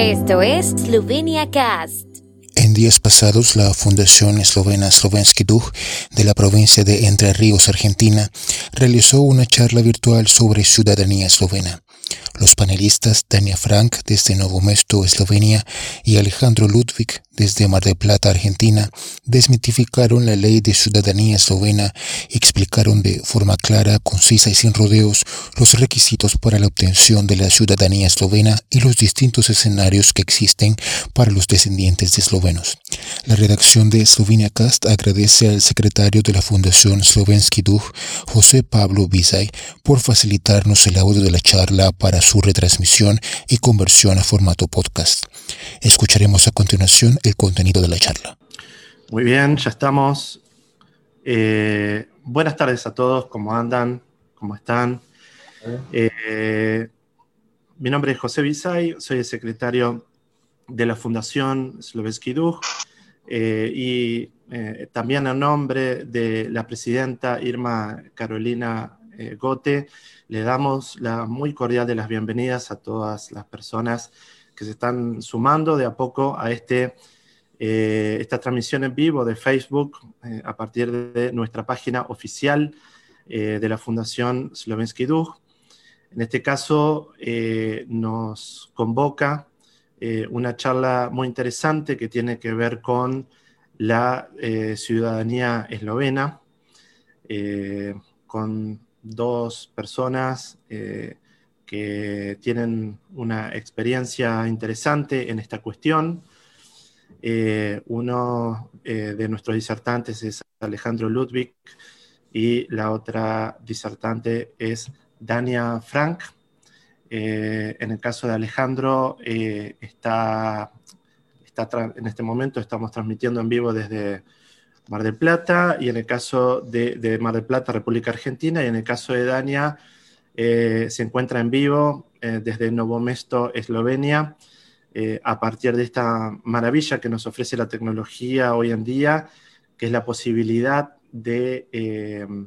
Esto es Slovenia Cast. En días pasados, la Fundación Eslovena Slovenski Duh de la provincia de Entre Ríos, Argentina, realizó una charla virtual sobre ciudadanía eslovena. Los panelistas Dania Frank desde Novo Mesto, Eslovenia, y Alejandro Ludwig desde Mar del Plata, Argentina, desmitificaron la ley de ciudadanía eslovena y explicaron de forma clara, concisa y sin rodeos los requisitos para la obtención de la ciudadanía eslovena y los distintos escenarios que existen para los descendientes de eslovenos. La redacción de Slovenia Cast agradece al secretario de la Fundación Slovensky Duh, José Pablo Bizay, por facilitarnos el audio de la charla para su retransmisión y conversión a formato podcast. Escucharemos a continuación el contenido de la charla. Muy bien, ya estamos. Eh, buenas tardes a todos, ¿cómo andan? ¿Cómo están? Eh, mi nombre es José Bisay, soy el secretario de la Fundación Slovensky Duh eh, y también a nombre de la presidenta Irma Carolina Gote, le damos la muy cordial de las bienvenidas a todas las personas que se están sumando de a poco a este, eh, esta transmisión en vivo de Facebook eh, a partir de nuestra página oficial eh, de la Fundación Slovensky Duh. En este caso nos convoca una charla muy interesante que tiene que ver con la ciudadanía eslovena, con dos personas que tienen una experiencia interesante en esta cuestión. Eh, uno eh, de nuestros disertantes es Alejandro Ludwig y la otra disertante es Dania Frank. Eh, en el caso de Alejandro, está, está en este momento estamos transmitiendo en vivo desde Mar del Plata y en el caso de, de Mar del Plata, República Argentina, y en el caso de Dania, eh, se encuentra en vivo eh, desde Novo Mesto, Eslovenia, eh, a partir de esta maravilla que nos ofrece la tecnología hoy en día, que es la posibilidad de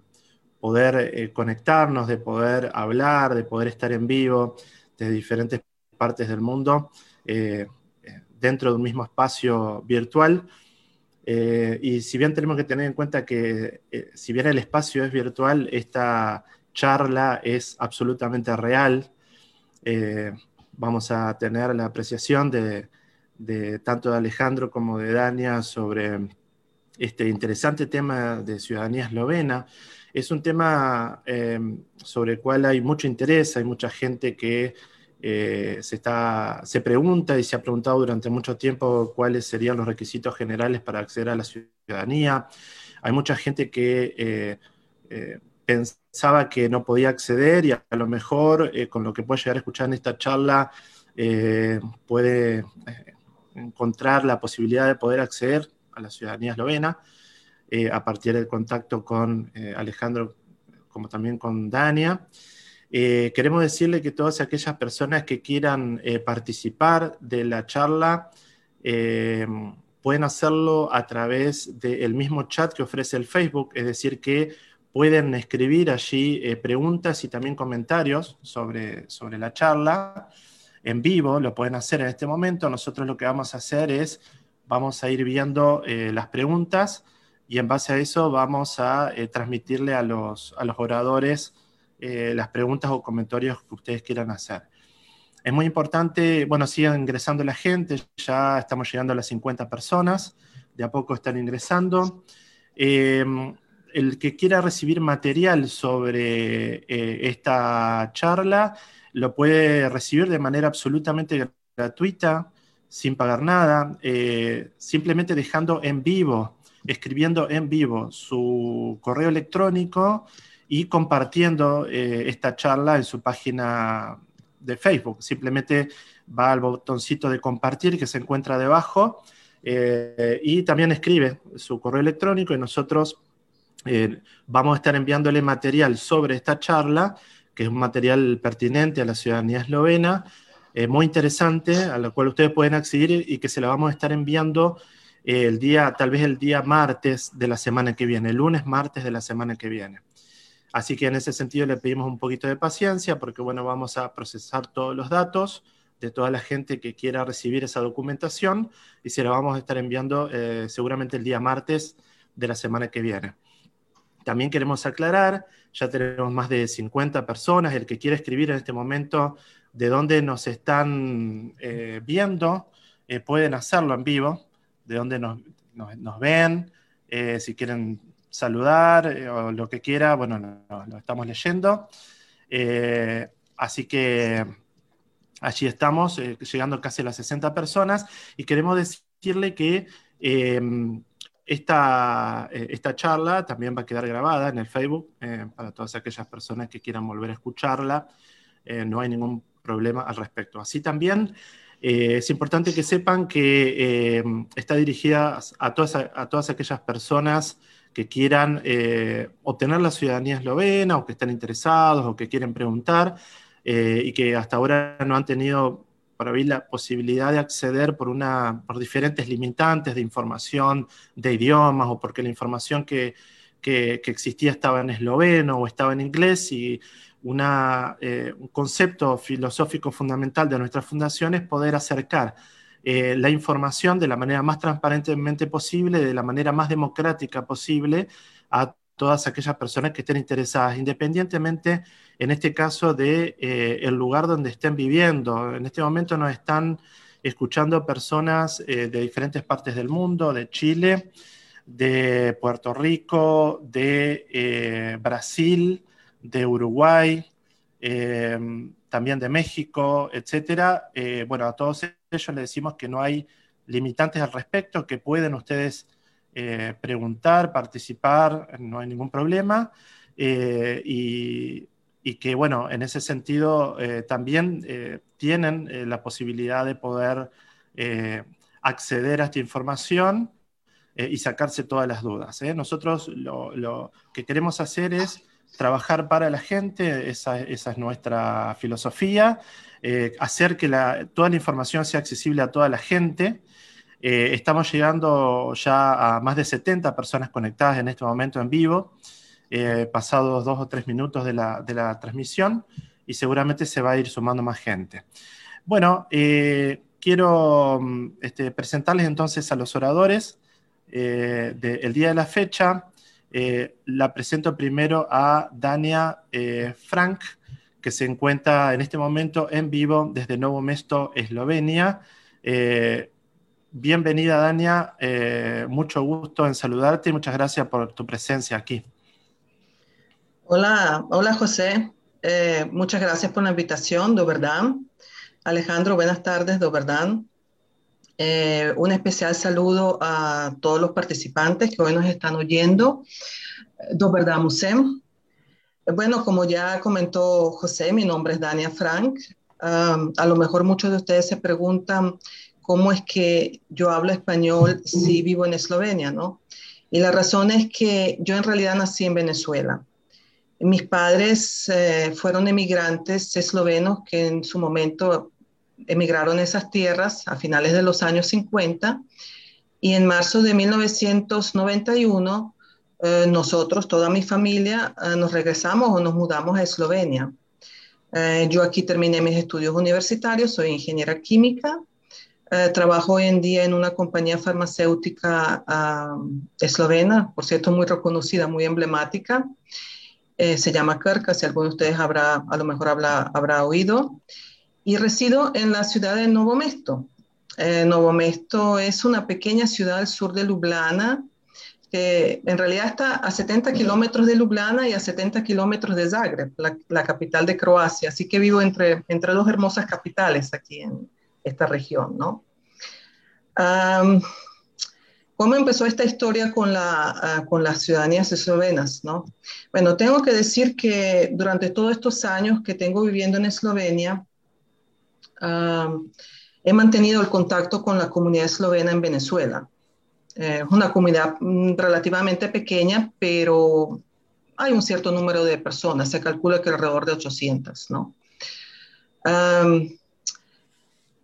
poder conectarnos, de poder hablar, de poder estar en vivo desde diferentes partes del mundo, dentro de un mismo espacio virtual. y si bien tenemos que tener en cuenta que si bien el espacio es virtual, esta charla es absolutamente real. Eh, vamos a tener la apreciación de, tanto de Alejandro como de Dania sobre este interesante tema de ciudadanía eslovena. Es un tema eh, sobre el cual hay mucho interés, hay mucha gente que eh, se, está, se pregunta y se ha preguntado durante mucho tiempo cuáles serían los requisitos generales para acceder a la ciudadanía. Hay mucha gente que pensaba que no podía acceder y a lo mejor eh, con lo que puede llegar a escuchar en esta charla eh, puede eh, encontrar la posibilidad de poder acceder a la ciudadanía eslovena a partir del contacto con Alejandro como también con Dania. queremos decirle que todas aquellas personas que quieran participar de la charla pueden hacerlo a través del mismo chat que ofrece el Facebook, es decir, que pueden escribir allí eh, preguntas y también comentarios sobre, sobre la charla en vivo, lo pueden hacer en este momento. Nosotros lo que vamos a hacer es, vamos a ir viendo eh, las preguntas y en base a eso vamos a eh, transmitirle a los, a los oradores las preguntas o comentarios que ustedes quieran hacer. Es muy importante, bueno, sigan ingresando la gente, ya estamos llegando a las 50 personas, de a poco están ingresando el que quiera recibir material sobre eh, esta charla lo puede recibir de manera absolutamente gratuita, sin pagar nada, eh, simplemente dejando en vivo, escribiendo en vivo su correo electrónico y compartiendo eh, esta charla en su página de Facebook. Simplemente va al botoncito de compartir que se encuentra debajo y también escribe su correo electrónico y nosotros eh, vamos a estar enviándole material sobre esta charla, que es un material pertinente a la ciudadanía eslovena, eh, muy interesante, a la cual ustedes pueden acceder y que se la vamos a estar enviando eh, el día, tal vez el día martes de la semana que viene, el lunes, martes de la semana que viene. Así que en ese sentido le pedimos un poquito de paciencia porque, bueno, vamos a procesar todos los datos de toda la gente que quiera recibir esa documentación y se la vamos a estar enviando eh, seguramente el día martes de la semana que viene. También queremos aclarar, ya tenemos más de 50 personas, el que quiere escribir en este momento de dónde nos están eh, viendo, eh, pueden hacerlo en vivo, de dónde nos, ven, si quieren saludar o lo que quiera, bueno, lo estamos leyendo. así que Allí estamos, eh, llegando casi a las 60 personas, y queremos decirle que esta, eh, esta, charla también va a quedar grabada en el Facebook eh, para todas aquellas personas que quieran volver a escucharla. no hay ningún problema al respecto. Así también es importante que sepan que está dirigida a todas, a todas aquellas personas que quieran obtener la ciudadanía eslovena o que estén interesados o que quieren preguntar. Eh, y que hasta ahora no han tenido para mí la posibilidad de acceder por, una, por diferentes limitantes de información, de idiomas, o porque la información que, que, existía estaba en esloveno o estaba en inglés, y una, eh, un concepto filosófico fundamental de nuestra fundación es poder acercar eh, la información de la manera más transparentemente posible, de la manera más democrática posible a todas aquellas personas que estén interesadas, independientemente, en este caso, de eh, el lugar donde estén viviendo. En este momento nos están escuchando personas eh, de diferentes partes del mundo, de Chile, de Puerto Rico, de eh, Brasil, de Uruguay, también de México, etcétera. bueno, a todos ellos les decimos que no hay limitantes al respecto, que pueden ustedes preguntar, participar, no hay ningún problema. Y, que, bueno, en ese sentido eh, también tienen la posibilidad de poder acceder a esta información y sacarse todas las dudas. Nosotros lo, que queremos hacer es trabajar para la gente, esa, esa es nuestra filosofía, hacer que la, toda la información sea accesible a toda la gente. Eh, estamos llegando ya a más de 70 personas conectadas en este momento en vivo, eh, pasados dos o tres minutos de la, transmisión, y seguramente se va a ir sumando más gente. Bueno, eh, quiero mm, este, presentarles entonces a los oradores del día de la fecha. la presento primero a Dania Frank, que se encuentra en este momento en vivo desde Novo Mesto, Eslovenia. Bienvenida, Dania. Eh, mucho gusto en saludarte y muchas gracias por tu presencia aquí. Hola, hola José. Eh, muchas gracias por la invitación, de verdad. Alejandro, buenas tardes, de verdad. Eh, un especial saludo a todos los participantes que hoy nos están oyendo. Do verdad. Bueno, como ya comentó José, mi nombre es Dania Frank. a lo mejor muchos de ustedes se preguntan cómo es que yo hablo español si vivo en Eslovenia, ¿no? Y la razón es que yo en realidad nací en Venezuela. Mis padres eh, fueron emigrantes eslovenos que en su momento emigraron a esas tierras a finales de los años 50 y en marzo de 1991 eh, nosotros, toda mi familia, eh, nos regresamos o nos mudamos a Eslovenia. yo aquí terminé mis estudios universitarios, soy ingeniera química eh, trabajo hoy en día en una compañía farmacéutica eslovena, por cierto, muy reconocida, muy emblemática. Eh, se llama Kirka, si alguno de ustedes habrá, a lo mejor habrá, habrá oído. Y resido en la ciudad de Novo Mesto. Eh, Novo Mesto es una pequeña ciudad al sur de Ljubljana, que en realidad está a 70 kilómetros de Ljubljana y a 70 kilómetros de Zagreb, la, capital de Croacia. Así que vivo entre, entre dos hermosas capitales aquí en, esta región, ¿no? ¿Cómo empezó esta historia con, la, ah, con las ciudadanías eslovenas? ¿no? Bueno, tengo que decir que durante todos estos años que tengo viviendo en Eslovenia, he mantenido el contacto con la comunidad eslovena en Venezuela. Es eh, una comunidad mm, relativamente pequeña, pero hay un cierto número de personas, se calcula que alrededor de 800, ¿no?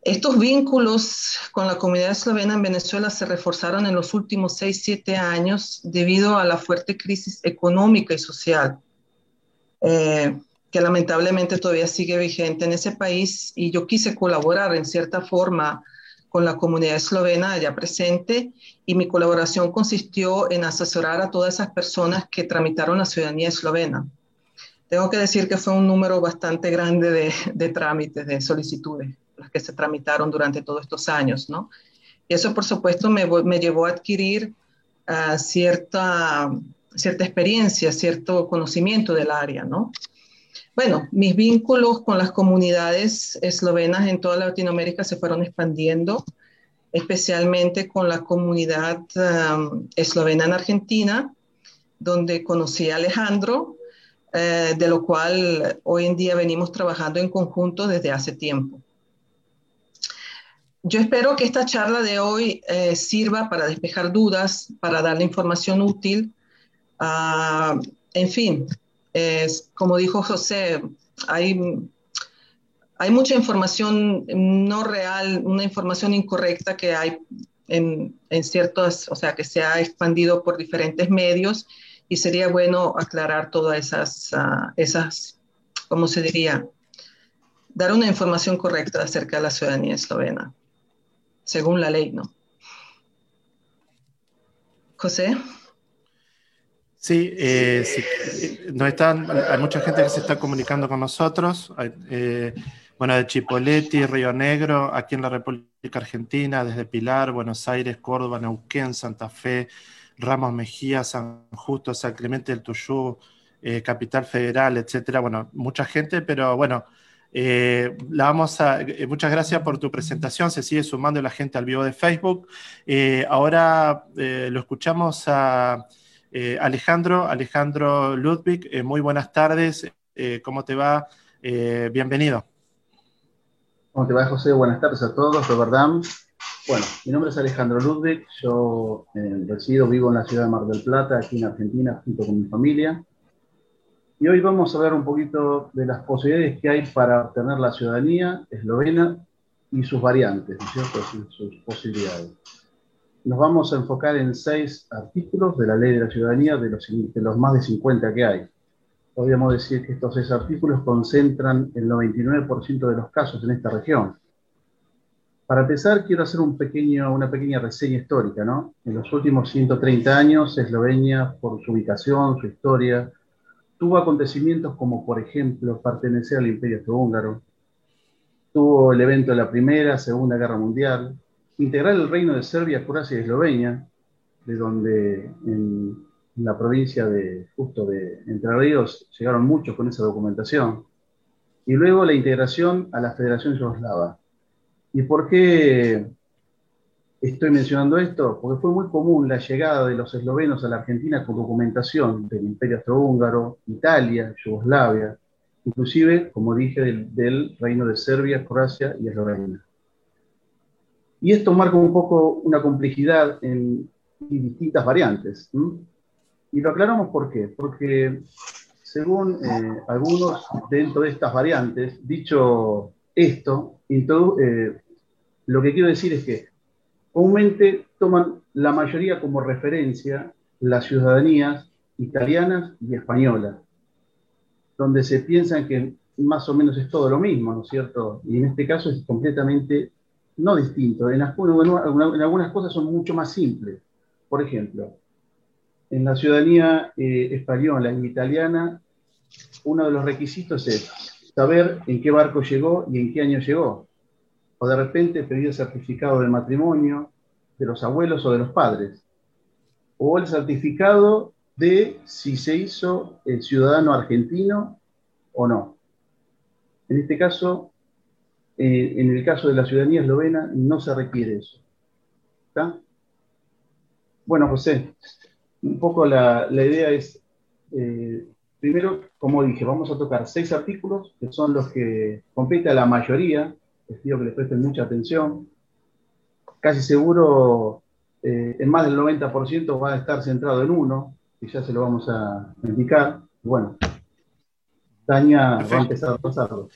Estos vínculos con la comunidad eslovena en Venezuela se reforzaron en los últimos 6, 7 años debido a la fuerte crisis económica y social. Eh, que lamentablemente todavía sigue vigente en ese país y yo quise colaborar en cierta forma con la comunidad eslovena allá presente y mi colaboración consistió en asesorar a todas esas personas que tramitaron la ciudadanía eslovena. Tengo que decir que fue un número bastante grande de, de trámites, de solicitudes, las que se tramitaron durante todos estos años, ¿no? Y eso, por supuesto, me, me llevó a adquirir uh, cierta, cierta experiencia, cierto conocimiento del área, ¿no? Bueno, mis vínculos con las comunidades eslovenas en toda Latinoamérica se fueron expandiendo, especialmente con la comunidad um, eslovena en Argentina, donde conocí a Alejandro, eh, de lo cual hoy en día venimos trabajando en conjunto desde hace tiempo. Yo espero que esta charla de hoy eh, sirva para despejar dudas, para darle información útil. Uh, en fin, es, como dijo José, hay, hay mucha información no real, una información incorrecta que hay en, en ciertos, o sea, que se ha expandido por diferentes medios y sería bueno aclarar todas esas, uh, esas, ¿cómo se diría? Dar una información correcta acerca de la ciudadanía eslovena, según la ley, ¿no? José. Sí, eh, sí eh, están, hay mucha gente que se está comunicando con nosotros. Eh, bueno, de Chipoletti, Río Negro, aquí en la República Argentina, desde Pilar, Buenos Aires, Córdoba, Neuquén, Santa Fe, Ramos Mejía, San Justo, San Clemente del Tuyú, Capital Federal, etcétera. Bueno, mucha gente, pero bueno, eh, la vamos a, eh, muchas gracias por tu presentación. Se sigue sumando la gente al vivo de Facebook. Eh, ahora lo escuchamos a Alejandro, Alejandro Ludwig, muy buenas tardes, ¿cómo te va? bienvenido. ¿Cómo te va, José? Buenas tardes a todos, Robert Bueno, mi nombre es Alejandro Ludwig, yo resido, vivo en la ciudad de Mar del Plata, aquí en Argentina, junto con mi familia. Y hoy vamos a hablar un poquito de las posibilidades que hay para obtener la ciudadanía eslovena y sus variantes, ¿no es cierto? sus posibilidades nos vamos a enfocar en seis artículos de la Ley de la Ciudadanía, de los, de los más de 50 que hay. Podríamos decir que estos seis artículos concentran el 99% de los casos en esta región. Para empezar, quiero hacer un pequeño, una pequeña reseña histórica. ¿no? En los últimos 130 años, Eslovenia, por su ubicación, su historia, tuvo acontecimientos como, por ejemplo, pertenecer al Imperio Austrohúngaro, tuvo el evento de la Primera, Segunda Guerra Mundial, integrar el reino de Serbia, Croacia y Eslovenia, de donde en, la provincia de justo de Entre Ríos llegaron muchos con esa documentación, y luego la integración a la Federación Yugoslava. ¿Y por qué estoy mencionando esto? Porque fue muy común la llegada de los eslovenos a la Argentina con documentación del Imperio Austrohúngaro, Italia, Yugoslavia, inclusive, como dije, del, reino de Serbia, Croacia y Eslovenia. Y esto marca un poco una complejidad en, distintas variantes. Y lo aclaramos por qué. Porque según eh, algunos dentro de estas variantes, dicho esto, eh, lo que quiero decir es que comúnmente toman la mayoría como referencia las ciudadanías italianas y españolas, donde se piensan que más o menos es todo lo mismo, ¿no es cierto? Y en este caso es completamente no distinto. En, algunas cosas son mucho más simples. Por ejemplo, en la ciudadanía eh, española y italiana, uno de los requisitos es saber en qué barco llegó y en qué año llegó. O de repente pedir el certificado de matrimonio de los abuelos o de los padres. O el certificado de si se hizo el ciudadano argentino o no. En este caso, eh, en el caso de la ciudadanía eslovena no se requiere eso. ¿Está? Bueno, José, un poco la, idea es, eh, primero, como dije, vamos a tocar seis artículos que son los que compete a la mayoría, les pido que les presten mucha atención. Casi seguro, eh, en más del 90% va a estar centrado en uno, y ya se lo vamos a indicar. Bueno, Tania va a empezar a pasarlo.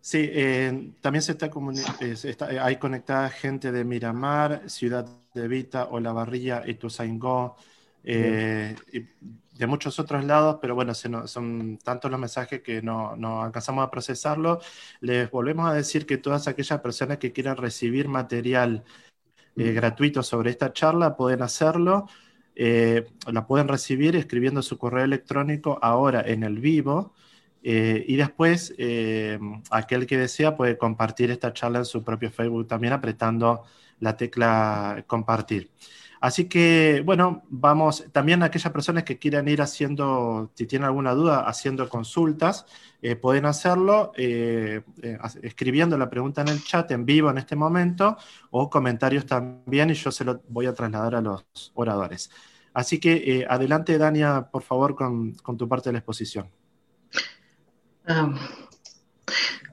Sí, eh, también se está, eh, hay conectada gente de Miramar, Ciudad de Vita, Olavarría, Ituzaingó, eh, de muchos otros lados, pero bueno, son tantos los mensajes que no, no, alcanzamos a procesarlo. Les volvemos a decir que todas aquellas personas que quieran recibir material eh, gratuito sobre esta charla pueden hacerlo. Eh, la pueden recibir escribiendo su correo electrónico ahora en el vivo. Eh, y después, aquel que desea puede compartir esta charla en su propio Facebook también apretando la tecla compartir. Así que, bueno, vamos, también aquellas personas que quieran ir haciendo, si tienen alguna duda, haciendo consultas, eh, pueden hacerlo eh, eh, escribiendo la pregunta en el chat en vivo en este momento o comentarios también y yo se lo voy a trasladar a los oradores. Así que adelante, Dania, por favor, con, tu parte de la exposición. Ah,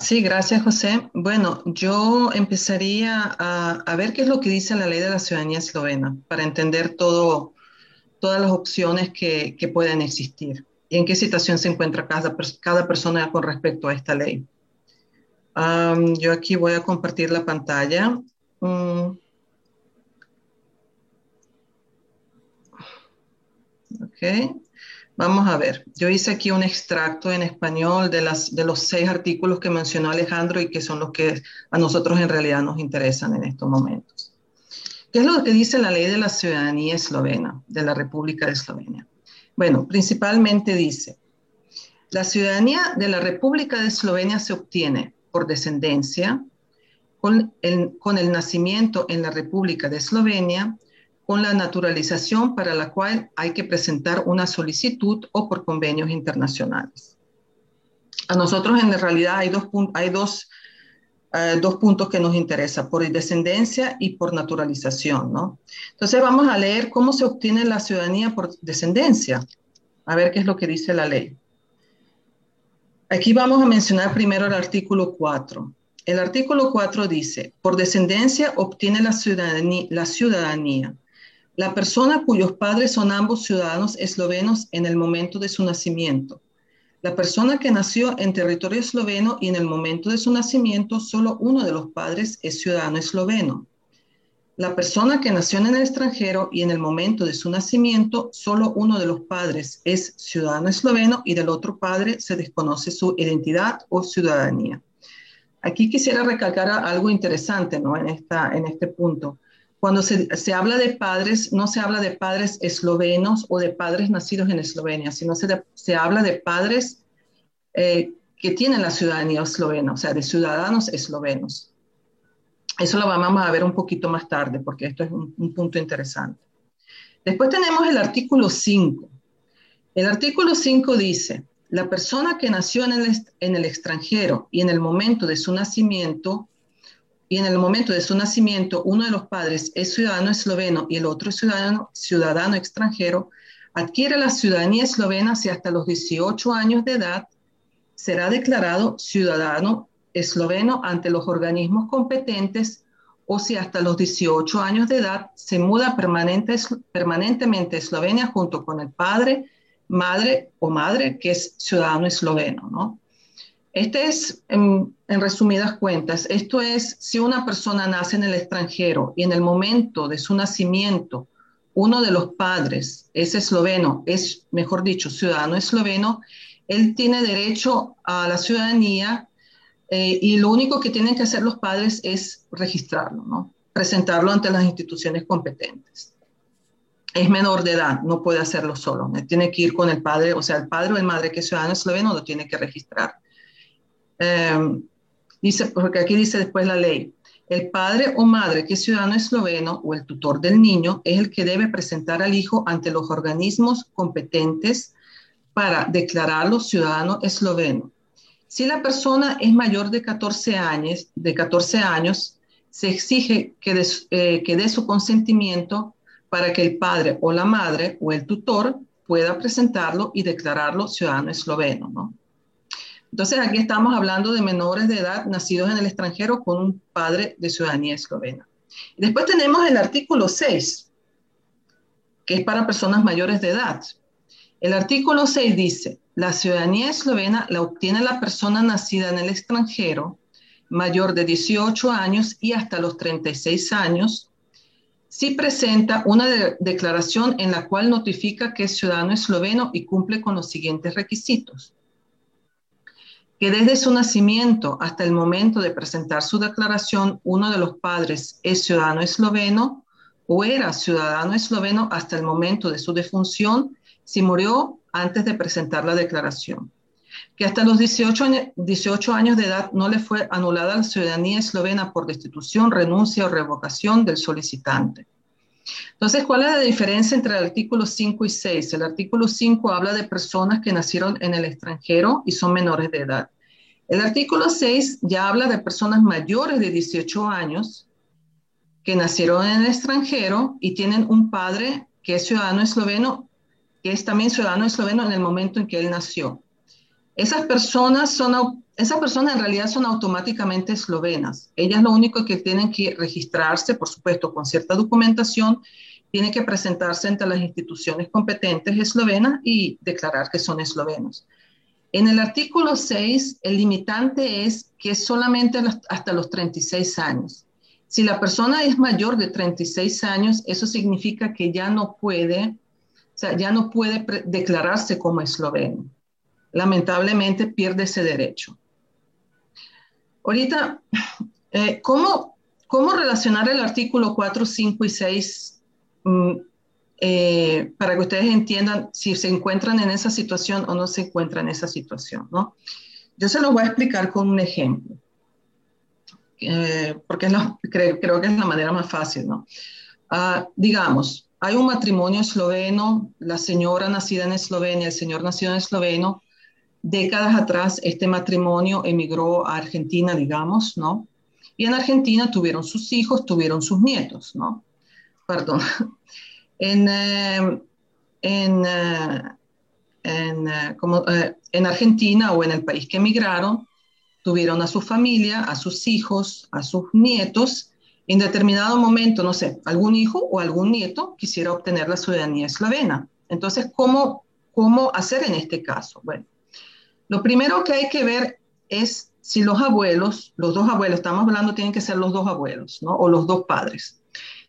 Sí, gracias, José. Bueno, yo empezaría a, ver qué es lo que dice la ley de la ciudadanía eslovena para entender todo, todas las opciones que, pueden existir y en qué situación se encuentra cada, cada persona con respecto a esta ley. yo aquí voy a compartir la pantalla. Mm. Ok. Vamos a ver, yo hice aquí un extracto en español de, los seis artículos que mencionó Alejandro y que son los que a nosotros en realidad nos interesan en estos momentos. ¿Qué es lo que dice la ley de la ciudadanía eslovena, de la República de Eslovenia? Bueno, principalmente dice, la ciudadanía de la República de Eslovenia se obtiene por descendencia, con el nacimiento en la República de Eslovenia, con la naturalización para la cual hay que presentar una solicitud o por convenios internacionales. A nosotros en realidad hay dos, hay dos, eh, dos puntos que nos interesan, por descendencia y por naturalización, ¿no? Entonces vamos a leer cómo se obtiene la ciudadanía por descendencia, a ver qué es lo que dice la ley. Aquí vamos a mencionar primero el artículo 4. El artículo 4 dice, por descendencia obtiene la ciudadanía, la ciudadanía la persona cuyos padres son ambos ciudadanos eslovenos en el momento de su nacimiento. La persona que nació en territorio esloveno y en el momento de su nacimiento solo uno de los padres es ciudadano esloveno. La persona que nació en el extranjero y en el momento de su nacimiento solo uno de los padres es ciudadano esloveno y del otro padre se desconoce su identidad o ciudadanía. Aquí quisiera recalcar algo interesante ¿no? en, esta, en este punto. Cuando se, habla de padres, no se habla de padres eslovenos o de padres nacidos en Eslovenia, sino se, se habla de padres eh, que tienen la ciudadanía eslovena, o sea, de ciudadanos eslovenos. Eso lo vamos a ver un poquito más tarde, porque esto es un, un punto interesante. Después tenemos el artículo 5. El artículo 5 dice, la persona que nació en el, en el extranjero y en el momento de su nacimiento y en el momento de su nacimiento uno de los padres es ciudadano esloveno y el otro ciudadano extranjero, adquiere la ciudadanía eslovena si hasta los 18 años de edad será declarado ciudadano esloveno ante los organismos competentes o si hasta los 18 años de edad se muda permanente, permanentemente a Eslovenia junto con el padre, madre o madre que es ciudadano esloveno, ¿no? Este es, en, resumidas cuentas, esto es si una persona nace en el extranjero y en el momento de su nacimiento uno de los padres es esloveno, es, mejor dicho, ciudadano esloveno, él tiene derecho a la ciudadanía eh, y lo único que tienen que hacer los padres es registrarlo, ¿no? presentarlo ante las instituciones competentes. Es menor de edad, no puede hacerlo solo, tiene que ir con el padre, o sea, el padre o el madre que es ciudadano esloveno lo tiene que registrar. Em, dice, porque aquí dice después la ley, el padre o madre que es ciudadano esloveno o el tutor del niño es el que debe presentar al hijo ante los organismos competentes para declararlo ciudadano esloveno. Si la persona es mayor de 14 años, de 14 años se exige que eh, que dé su consentimiento para que el padre o la madre o el tutor pueda presentarlo y declararlo ciudadano esloveno. ¿no? Entonces aquí estamos hablando de menores de edad nacidos en el extranjero con un padre de ciudadanía eslovena. después tenemos el artículo 6, que es para personas mayores de edad. El artículo 6 dice, la ciudadanía eslovena la obtiene la persona nacida en el extranjero, mayor de 18 años y hasta los 36 años, si presenta una declaración en la cual notifica que es ciudadano esloveno y cumple con los siguientes requisitos. Que desde su nacimiento hasta el momento de presentar su declaración, uno de los padres es ciudadano esloveno o era ciudadano esloveno hasta el momento de su defunción si murió antes de presentar la declaración que hasta los 18, 18 años de edad no le fue anulada la ciudadanía eslovena por destitución, renuncia o revocación del solicitante. Entonces, ¿cuál es la diferencia entre el artículo 5 y 6? El artículo 5 habla de personas que nacieron en el extranjero y son menores de edad. El artículo 6 ya habla de personas mayores de 18 años que nacieron en el extranjero y tienen un padre que es ciudadano esloveno, que es también ciudadano esloveno en el momento en que él nació. Esas personas, son, esas personas en realidad son automáticamente eslovenas. Ellas lo único que tienen que registrarse, por supuesto, con cierta documentación, tienen que presentarse ante las instituciones competentes eslovenas y declarar que son eslovenos. En el artículo 6, el limitante es que es solamente hasta los 36 años. Si la persona es mayor de 36 años, eso significa que ya no puede, ya no puede declararse como esloveno lamentablemente pierde ese derecho. Ahorita, eh, ¿cómo, ¿cómo, relacionar el artículo 4, 5 y 6 mm, eh, para que ustedes entiendan si se encuentran en esa situación o no se encuentran en esa situación? ¿no? Yo se lo voy a explicar con un ejemplo, eh, porque creo, creo, que es la manera más fácil. ¿no? Ah, digamos, hay un matrimonio esloveno, la señora nacida en Eslovenia, el señor nacido en esloveno, décadas atrás este matrimonio emigró a Argentina, digamos, ¿no? Y en Argentina tuvieron sus hijos, tuvieron sus nietos, ¿no? Perdón. En, eh, en, eh, eh, en Argentina o en el país que emigraron, tuvieron a su familia, a sus hijos, a sus nietos. En determinado momento, no sé, algún hijo o algún nieto quisiera obtener la ciudadanía eslovena. Entonces, ¿cómo, cómo hacer en este caso? Bueno, lo primero que hay que ver es si los abuelos, los dos abuelos, estamos hablando, tienen que ser los dos abuelos, ¿no? O los dos padres.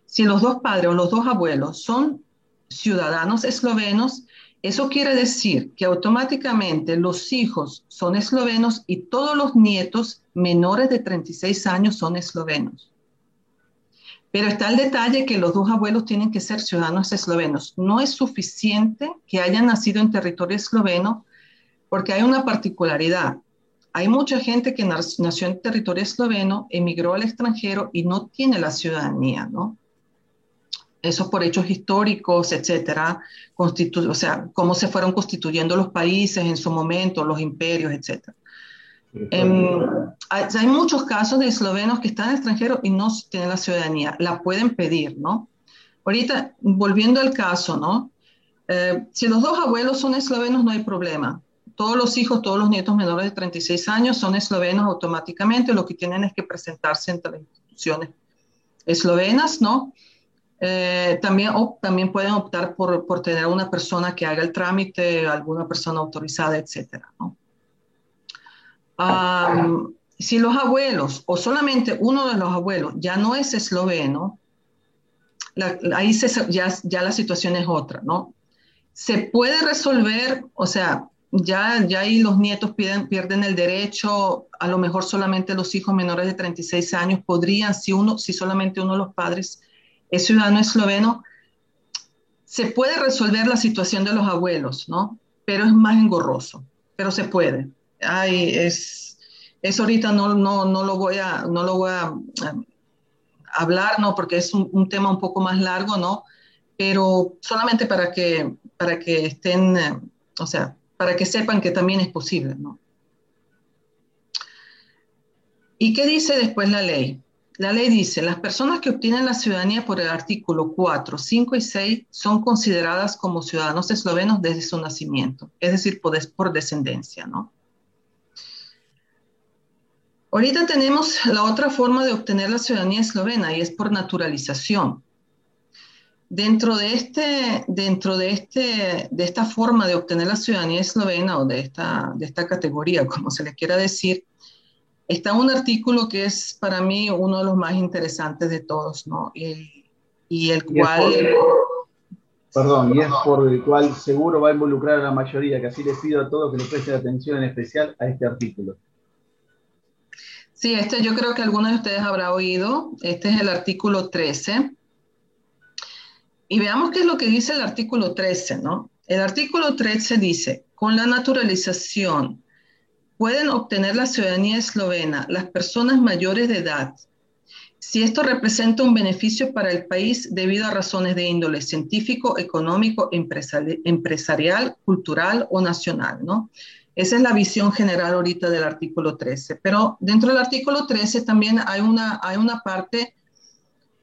Si los dos padres o los dos abuelos son ciudadanos eslovenos, eso quiere decir que automáticamente los hijos son eslovenos y todos los nietos menores de 36 años son eslovenos. Pero está el detalle que los dos abuelos tienen que ser ciudadanos eslovenos. No es suficiente que hayan nacido en territorio esloveno porque hay una particularidad. Hay mucha gente que nació en territorio esloveno, emigró al extranjero y no tiene la ciudadanía, ¿no? Eso por hechos históricos, etcétera, o sea, cómo se fueron constituyendo los países en su momento, los imperios, etcétera. Em, hay, muchos casos de eslovenos que están en el extranjero y no tienen la ciudadanía, la pueden pedir, ¿no? Ahorita, volviendo al caso, ¿no? Eh, si los dos abuelos son eslovenos, no hay problema todos los hijos, todos los nietos menores de 36 años son eslovenos automáticamente, lo que tienen es que presentarse entre las instituciones eslovenas, ¿no? Eh, también, también pueden optar por, por, tener una persona que haga el trámite, alguna persona autorizada, etcétera, ¿no? si los abuelos o solamente uno de los abuelos ya no es esloveno, ahí ya, ya la situación es otra, ¿no? Se puede resolver, o sea, ya, ya ahí los nietos pierden, pierden el derecho, a lo mejor solamente los hijos menores de 36 años podrían, si, uno, si solamente uno de los padres es ciudadano esloveno, se puede resolver la situación de los abuelos, ¿no? Pero es más engorroso, pero se puede. Ay, es, ahorita no, no, no, lo voy a, no lo voy a, hablar, ¿no? Porque es un, un, tema un poco más largo, ¿no? Pero solamente para que, para que estén, eh, o sea, para que sepan que también es posible. ¿no? ¿Y qué dice después la ley? La ley dice, las personas que obtienen la ciudadanía por el artículo 4, 5 y 6 son consideradas como ciudadanos eslovenos desde su nacimiento, es decir, por, por descendencia, ¿no? Ahorita tenemos la otra forma de obtener la ciudadanía eslovena y es por naturalización. Dentro de, este, dentro de, este, de esta forma de obtener la ciudadanía eslovena o de esta, de esta categoría, como se le quiera decir, está un artículo que es para mí uno de los más interesantes de todos, ¿no? El, y el cual... perdón, y es por el cual seguro va a involucrar a la mayoría, que así les pido a todos que le presten atención en especial a este artículo. Sí, este yo creo que algunos de ustedes habrá oído. Este es el artículo 13. Y veamos qué es lo que dice el artículo 13, ¿no? El artículo 13 dice, con la naturalización pueden obtener la ciudadanía eslovena las personas mayores de edad si esto representa un beneficio para el país debido a razones de índole científico, económico, empresarial, cultural o nacional, ¿no? Esa es la visión general ahorita del artículo 13. Pero dentro del artículo 13 también hay una, hay una parte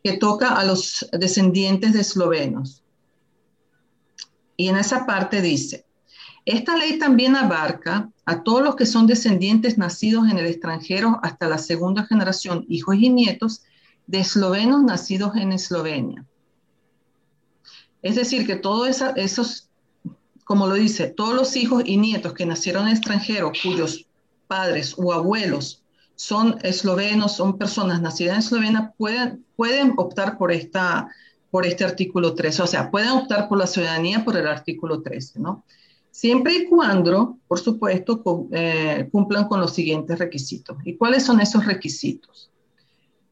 que toca a los descendientes de eslovenos. Y en esa parte dice, esta ley también abarca a todos los que son descendientes nacidos en el extranjero hasta la segunda generación, hijos y nietos de eslovenos nacidos en Eslovenia. Es decir, que todos esos, como lo dice, todos los hijos y nietos que nacieron en extranjero, cuyos padres o abuelos son eslovenos, son personas nacidas en Eslovenia, pueden, pueden optar por, esta, por este artículo 13, o sea, pueden optar por la ciudadanía por el artículo 13, ¿no? Siempre y cuando, por supuesto, eh, cumplan con los siguientes requisitos. ¿Y cuáles son esos requisitos?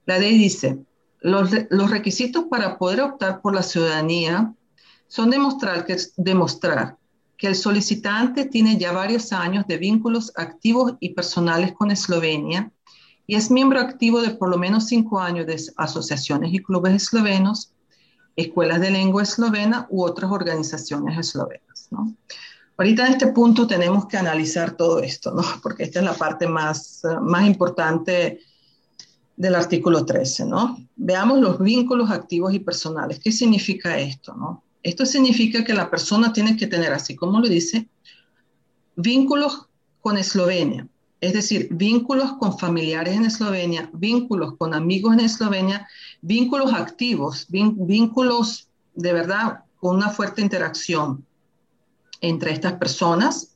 La ley dice, los, requisitos para poder optar por la ciudadanía son demostrar que, demostrar que el solicitante tiene ya varios años de vínculos activos y personales con Eslovenia y es miembro activo de por lo menos cinco años de asociaciones y clubes eslovenos, escuelas de lengua eslovena u otras organizaciones eslovenas. Ahorita en este punto tenemos que analizar todo esto, ¿no? porque esta es la parte más, más importante del artículo 13, ¿no? Veamos los vínculos activos y personales. ¿Qué significa esto, no? Esto significa que la persona tiene que tener, así como lo dice, vínculos con Eslovenia, es decir, vínculos con familiares en Eslovenia, vínculos con amigos en Eslovenia, vínculos activos, vínculos de verdad con una fuerte interacción entre estas personas.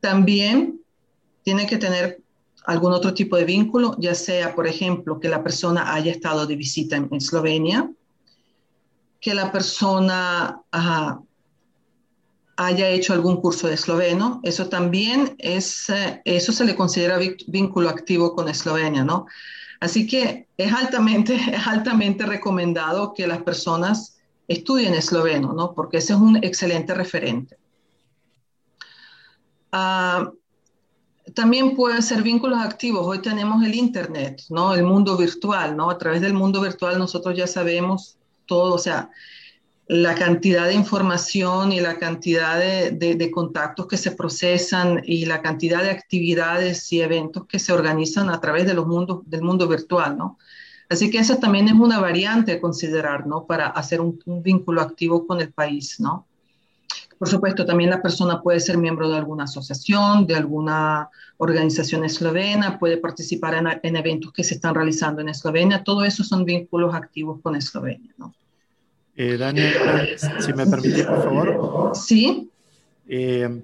También tiene que tener algún otro tipo de vínculo, ya sea, por ejemplo, que la persona haya estado de visita en, Eslovenia, que la persona haya hecho algún curso de esloveno, eso también es, eh, eso se le considera vínculo activo con Eslovenia, ¿no? Así que es altamente, es altamente recomendado que las personas estudien esloveno, ¿no? Porque ese es un excelente referente. Uh, también pueden ser vínculos activos. Hoy tenemos el Internet, ¿no? El mundo virtual, ¿no? A través del mundo virtual nosotros ya sabemos todo, o sea, la cantidad de información y la cantidad de, contactos que se procesan y la cantidad de actividades y eventos que se organizan a través de los mundos, del mundo virtual, ¿no? Así que esa también es una variante a considerar, ¿no? Para hacer un, un vínculo activo con el país, ¿no? Por supuesto, también la persona puede ser miembro de alguna asociación, de alguna organización eslovena, puede participar en, eventos que se están realizando en Eslovenia. Todo eso son vínculos activos con Eslovenia. ¿no? Eh, Daniel, si me permite, por favor. Sí. Eh,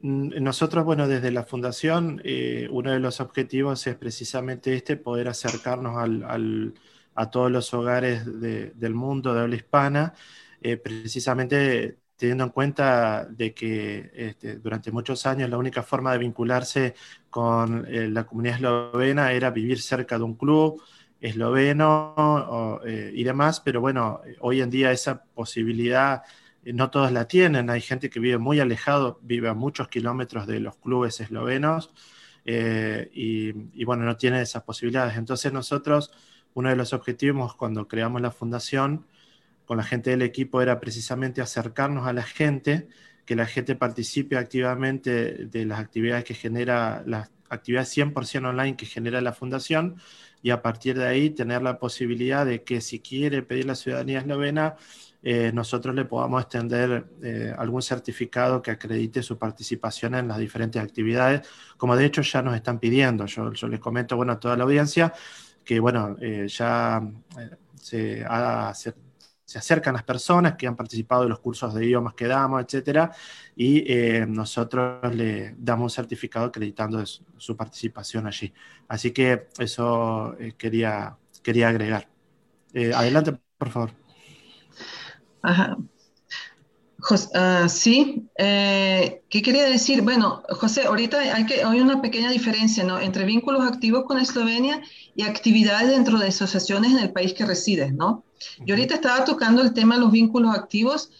nosotros, bueno, desde la Fundación, eh, uno de los objetivos es precisamente este, poder acercarnos a todos los hogares del mundo de habla hispana, precisamente teniendo en cuenta de que este, durante muchos años la única forma de vincularse con eh, la comunidad eslovena era vivir cerca de un club esloveno eh, y demás, pero bueno, hoy en día esa posibilidad eh, no todos la tienen, hay gente que vive muy alejado, vive a muchos kilómetros de los clubes eslovenos y, y bueno, no tiene esas posibilidades. Entonces nosotros, uno de los objetivos cuando creamos la fundación, con la gente del equipo era precisamente acercarnos a la gente, que la gente participe activamente de las actividades que genera, las actividades 100% online que genera la fundación y a partir de ahí tener la posibilidad de que si quiere pedir la ciudadanía eslovena, eh, nosotros le podamos extender eh, algún certificado que acredite su participación en las diferentes actividades, como de hecho ya nos están pidiendo. Yo, les comento bueno, a toda la audiencia que bueno, eh, ya se ha se acercan las personas que han participado de los cursos de idiomas que damos, etcétera, y eh, nosotros le damos un certificado acreditando su, participación allí. Así que eso eh, quería, quería agregar. Eh, adelante, por favor. Ajá. Ah, sí, ¿qué quería decir? Bueno, José, ahorita hay, que, hay una pequeña diferencia ¿no? entre vínculos activos con Eslovenia y actividades dentro de asociaciones en el país que resides, ¿no? Yo ahorita estaba tocando el tema de los vínculos activos.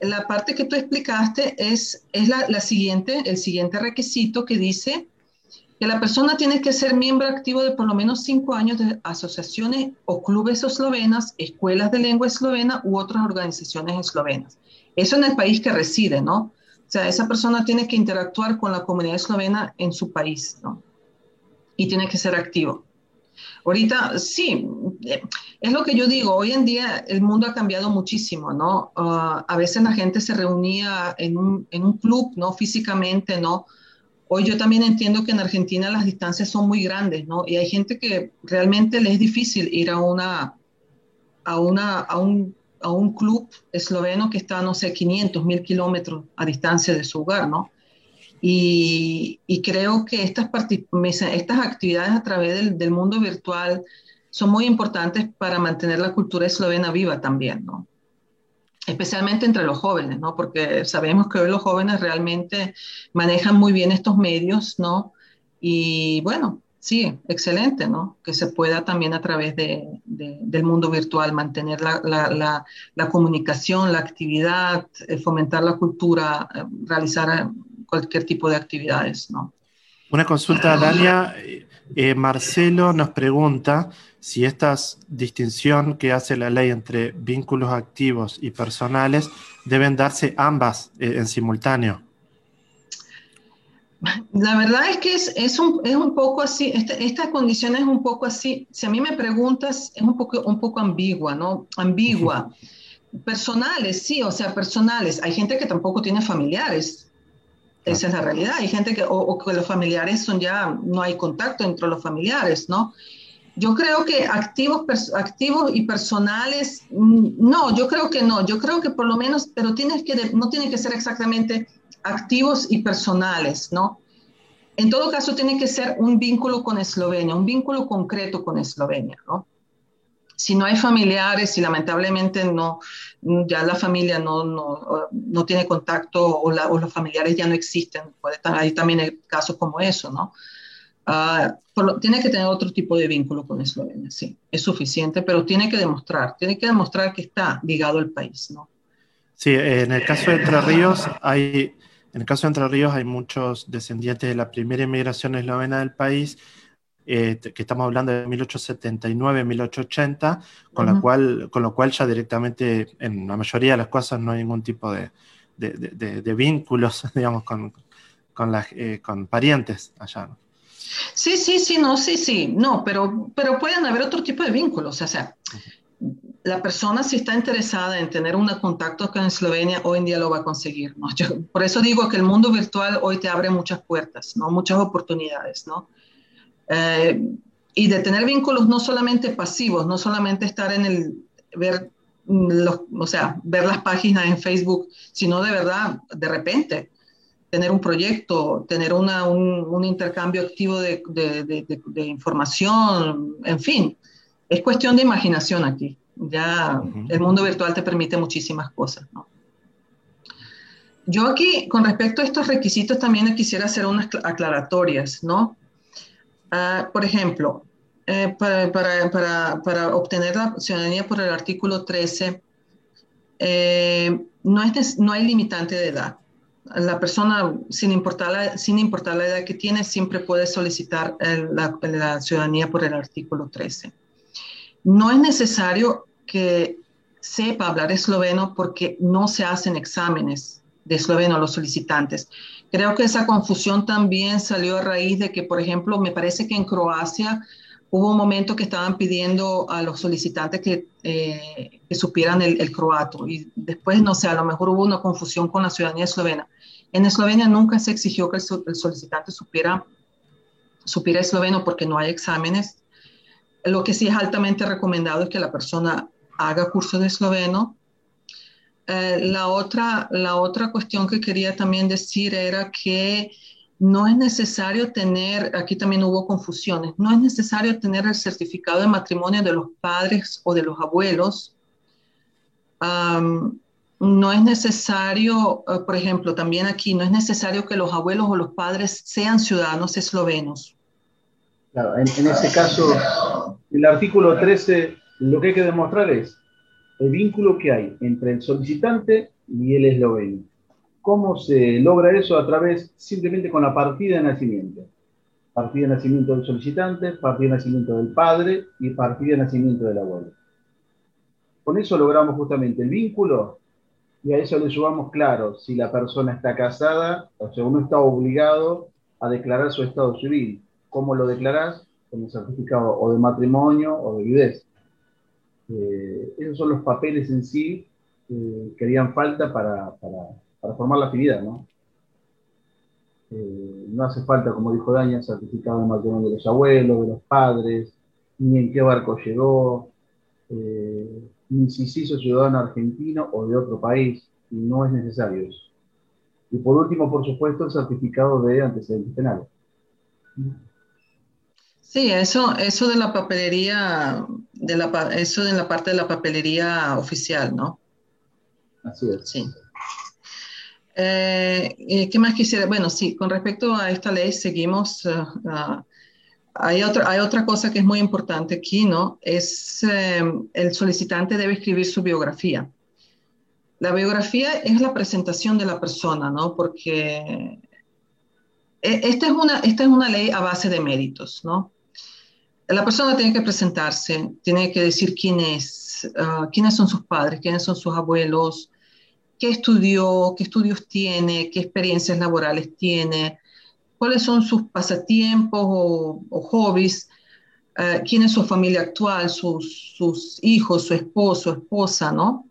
La parte que tú explicaste es, es la, siguiente, el siguiente requisito que dice que la persona tiene que ser miembro activo de por lo menos cinco años de asociaciones o clubes eslovenas, escuelas de lengua eslovena u otras organizaciones eslovenas. Eso en el país que reside, ¿no? O sea, esa persona tiene que interactuar con la comunidad eslovena en su país, ¿no? Y tiene que ser activo. Ahorita, sí, es lo que yo digo, hoy en día el mundo ha cambiado muchísimo, ¿no? Ah, a veces la gente se reunía en un, en un club, ¿no? Físicamente, ¿no? Hoy yo también entiendo que en Argentina las distancias son muy grandes, ¿no? Y hay gente que realmente le es difícil ir a una, a una, a un a un club esloveno que está, no sé, 500, 1000 kilómetros a distancia de su hogar, ¿no? Y, creo que estas, estas actividades a través del, del, mundo virtual son muy importantes para mantener la cultura eslovena viva también, ¿no? Especialmente entre los jóvenes, ¿no? Porque sabemos que hoy los jóvenes realmente manejan muy bien estos medios, ¿no? Y bueno, Sí, excelente, ¿no? Que se pueda también a través de, del mundo virtual mantener la, la, la, comunicación, la actividad, eh, fomentar la cultura, eh, realizar cualquier tipo de actividades, ¿no? Una consulta, Dalia. Marcelo nos pregunta si esta distinción que hace la ley entre vínculos activos y personales deben darse ambas en simultáneo. La verdad es que es, es, un, es un, poco así, este, esta, condición es un poco así, si a mí me preguntas, es un poco, un poco ambigua, ¿no? Ambigua. Personales, sí, o sea, personales. Hay gente que tampoco tiene familiares, esa es la realidad. Hay gente que, o, que los familiares son ya, no hay contacto entre los familiares, ¿no? Yo creo que activos, activos y personales, mm, no, yo creo que no. Yo creo que por lo menos, pero tienes que, no tiene que ser exactamente activos y personales, ¿no? En todo caso, tiene que ser un vínculo con Eslovenia, un vínculo concreto con Eslovenia, ¿no? Si no hay familiares, si lamentablemente no, ya la familia no, no, no tiene contacto o, los familiares ya no existen, puede estar ahí también casos como eso, ¿no? Ah, tiene que tener otro tipo de vínculo con Eslovenia, sí, es suficiente, pero tiene que demostrar, tiene que demostrar que está ligado al país, ¿no? Sí, en el caso de Entre Ríos hay en el caso de Entre Ríos hay muchos descendientes de la primera inmigración eslovena del país, eh, que estamos hablando de 1879-1880, con, la cual, con lo cual ya directamente en la mayoría de las cosas no hay ningún tipo de, vínculos, digamos, con, con, eh, con parientes allá. Sí, sí, sí, no, sí, sí, no, pero, pero pueden haber otro tipo de vínculos, o sea, la persona si está interesada en tener un contacto con Eslovenia, hoy en día lo va a conseguir. ¿no? por eso digo que el mundo virtual hoy te abre muchas puertas, ¿no? muchas oportunidades. ¿no? Eh, y de tener vínculos no solamente pasivos, no solamente estar en el ver, los, o sea, ver las páginas en Facebook, sino de verdad, de repente, tener un proyecto, tener una, un, intercambio activo de, de información, en fin, es cuestión de imaginación aquí. Ya el mundo virtual te permite muchísimas cosas, ¿no? Yo aquí, con respecto a estos requisitos, también quisiera hacer unas aclaratorias, ¿no? Ah, por ejemplo, eh, para, para, para, obtener la ciudadanía por el artículo 13, eh, no, es, no hay limitante de edad. La persona, sin importar la, sin importar la edad que tiene, siempre puede solicitar la, la ciudadanía por el artículo 13. No es necesario que sepa hablar esloveno porque no se hacen exámenes de esloveno a los solicitantes. Creo que esa confusión también salió a raíz de que, por ejemplo, me parece que en Croacia hubo un momento que estaban pidiendo a los solicitantes que, eh, supieran el, croato y después, no sé, a lo mejor hubo una confusión con la ciudadanía eslovena. En Eslovenia nunca se exigió que el, solicitante supiera, supiera esloveno porque no hay exámenes lo que sí es altamente recomendado es que la persona haga curso de esloveno. Eh, la, otra, la otra cuestión que quería también decir era que no es necesario tener, aquí también hubo confusiones, no es necesario tener el certificado de matrimonio de los padres o de los abuelos no es necesario, eh, por ejemplo, también aquí, no es necesario que los abuelos o los padres sean ciudadanos eslovenos. Claro, en, en ese caso, el artículo 13 lo que hay que demostrar es el vínculo que hay entre el solicitante y el esloveno. ¿Cómo se logra eso? A través simplemente con la partida de nacimiento. Partida de nacimiento del solicitante, partida de nacimiento del padre y partida de nacimiento del abuelo. Con eso logramos justamente el vínculo y a eso le sumamos claro si la persona está casada o sea, uno está obligado a declarar su estado civil. ¿Cómo lo declarás? Con un certificado o de matrimonio o de viudez. Eh, esos son los papeles en sí eh, que harían falta para, formar la actividad, ¿no? Eh, no hace falta, como dijo Daña, certificado de matrimonio de los abuelos, de los padres, ni en qué barco llegó, ni si se hizo ciudadano argentino o de otro país, y no es necesario eso. Y por último, por supuesto, el certificado de antecedentes penales. Sí, eso, eso de la papelería, de la, eso de la parte de la papelería oficial, ¿no? Así es. Sí. Eh, ¿Qué más quisiera? Bueno, sí, con respecto a esta ley, seguimos. Eh, ah, hay, otra, hay otra cosa que es muy importante aquí, ¿no? Es eh, el solicitante debe escribir su biografía. La biografía es la presentación de la persona, ¿no? Porque esta es una, esta es una ley a base de méritos, ¿no? la persona tiene que presentarse, tiene que decir quién es, ah, quiénes son sus padres, quiénes son sus abuelos, qué estudió, qué estudios tiene, qué experiencias laborales tiene, cuáles son sus pasatiempos o, hobbies, ah, quién es su familia actual, sus, sus hijos, su esposo, esposa, ¿no?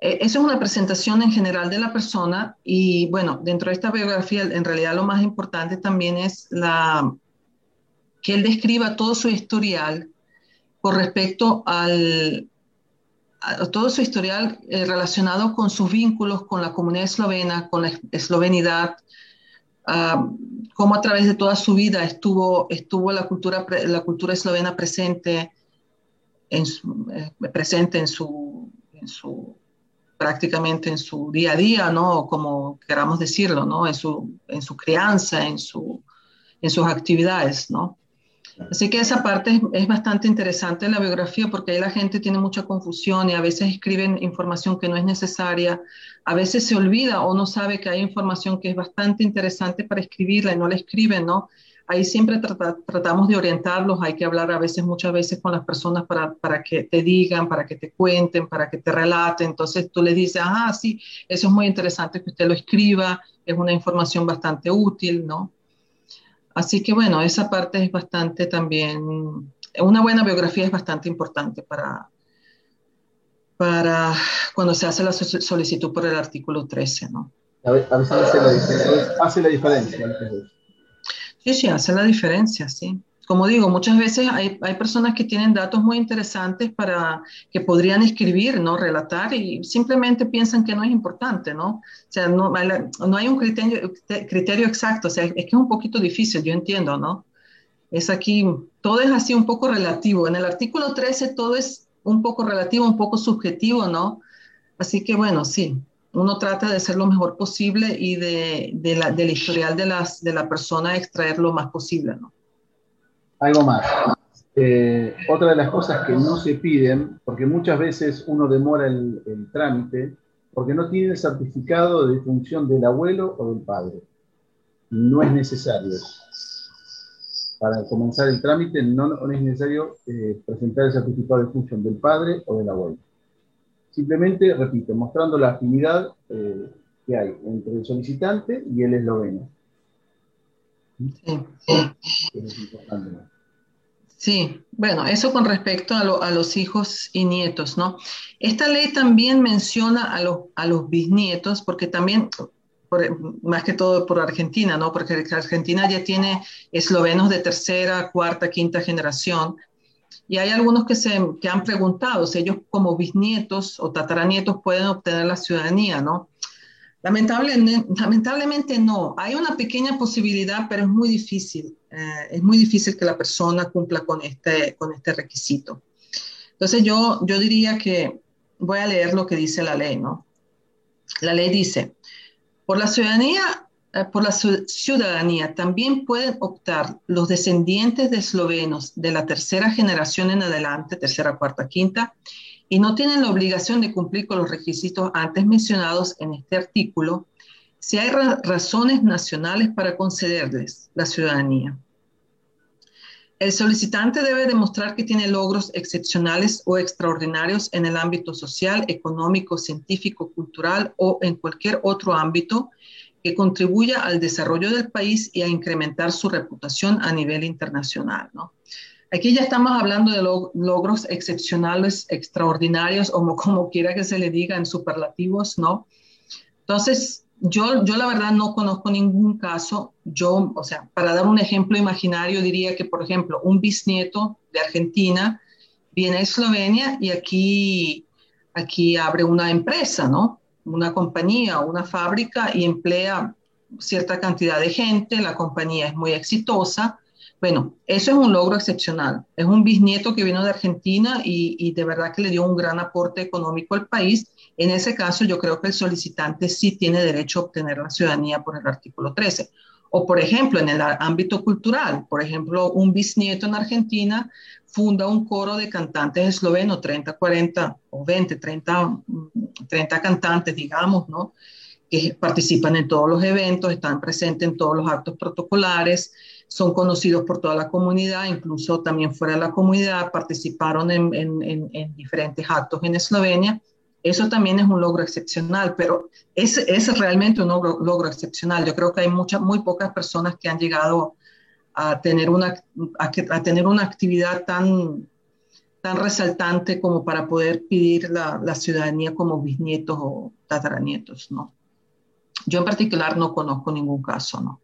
E, eso es una presentación en general de la persona y bueno, dentro de esta biografía en realidad lo más importante también es la, que él describa todo su historial con respecto al, a todo su historial eh, relacionado con sus vínculos con la comunidad eslovena, con la eslovenidad, uh, cómo a través de toda su vida estuvo, estuvo la, cultura, la cultura eslovena presente en eh, presente en su, en su, prácticamente en su día a día, ¿no? Como queramos decirlo, ¿no? En su, en su crianza, en, su, en sus actividades, ¿no? Así que esa parte es, bastante interesante en la biografía porque ahí la gente tiene mucha confusión y a veces escriben información que no es necesaria, a veces se olvida o no sabe que hay información que es bastante interesante para escribirla y no la escriben, ¿no? Ahí siempre tratamos de orientarlos, hay que hablar a veces, muchas veces con las personas para, para que te digan, para que te cuenten, para que te relaten. Entonces tú le dices, ah, sí, eso es muy interesante que usted lo escriba, es una información bastante útil, ¿no? Así que bueno, esa parte es bastante también, una buena biografía es bastante importante para, para cuando se hace la solicitud por el artículo 13, ¿no? A veces hace la, hace la diferencia. Sí, sí, hace la diferencia, sí como digo, muchas veces hay, hay, personas que tienen datos muy interesantes para que podrían escribir, ¿no? Relatar y simplemente piensan que no es importante, ¿no? O sea, no, no hay un criterio, criterio exacto, o sea, es que es un poquito difícil, yo entiendo, ¿no? Es aquí, todo es así un poco relativo. En el artículo 13 todo es un poco relativo, un poco subjetivo, ¿no? Así que bueno, sí, uno trata de ser lo mejor posible y de, de la, del historial de, las, de la persona extraer lo más posible, ¿no? algo más. Eh, otra de las cosas que no se piden, porque muchas veces uno demora el, trámite, porque no tiene el certificado de función del abuelo o del padre. No es necesario. Para comenzar el trámite no, es necesario eh, presentar el certificado de función del padre o del abuelo. Simplemente, repito, mostrando la afinidad eh, que hay entre el solicitante y el esloveno. Sí. bueno, eso con respecto a, los hijos y nietos, ¿no? Esta ley también menciona a, a los bisnietos, porque también, más que todo por Argentina, ¿no? Porque Argentina ya tiene eslovenos de tercera, cuarta, quinta generación, y hay algunos que, se, que han preguntado si ellos como bisnietos o tataranietos pueden obtener la ciudadanía, ¿no? lamentablemente no. Hay una pequeña posibilidad, pero es muy difícil. Eh, es muy difícil que la persona cumpla con este, con este requisito. Entonces yo, yo diría que voy a leer lo que dice la ley, ¿no? La ley dice, por la ciudadanía, por la ciudadanía también pueden optar los descendientes de eslovenos de la tercera generación en adelante, tercera, cuarta, quinta, y no tienen la obligación de cumplir con los requisitos antes mencionados en este artículo si hay razones nacionales para concederles la ciudadanía. El solicitante debe demostrar que tiene logros excepcionales o extraordinarios en el ámbito social, económico, científico, cultural o en cualquier otro ámbito que contribuya al desarrollo del país y a incrementar su reputación a nivel internacional. Aquí ya estamos hablando de logros excepcionales, extraordinarios, o como quiera que se le diga en superlativos, ¿no? Entonces, yo, yo la verdad no conozco ningún caso. Yo, o sea, para dar un ejemplo imaginario, diría que, por ejemplo, un bisnieto de Argentina viene a Eslovenia y aquí, aquí abre una empresa, ¿no? Una compañía o una fábrica y emplea cierta cantidad de gente, la compañía es muy exitosa. Bueno, eso es un logro excepcional. Es un bisnieto que vino de Argentina y, y de verdad que le dio un gran aporte económico al país en ese caso, yo creo que el solicitante sí tiene derecho a obtener la ciudadanía por el artículo 13. O, por ejemplo, en el ámbito cultural, por ejemplo, un bisnieto en Argentina funda un coro de cantantes eslovenos, 30, 40 o 20, 30, 30 cantantes, digamos, ¿no? que participan en todos los eventos, están presentes en todos los actos protocolares, son conocidos por toda la comunidad, incluso también fuera de la comunidad, participaron en, en, en diferentes actos en Eslovenia eso también es un logro excepcional, pero es, es realmente un logro, excepcional. Yo creo que hay muchas, muy pocas personas que han llegado a tener una, a, tener una actividad tan, tan resaltante como para poder pedir la, la, ciudadanía como bisnietos o tataranietos, ¿no? Yo en particular no conozco ningún caso, ¿no?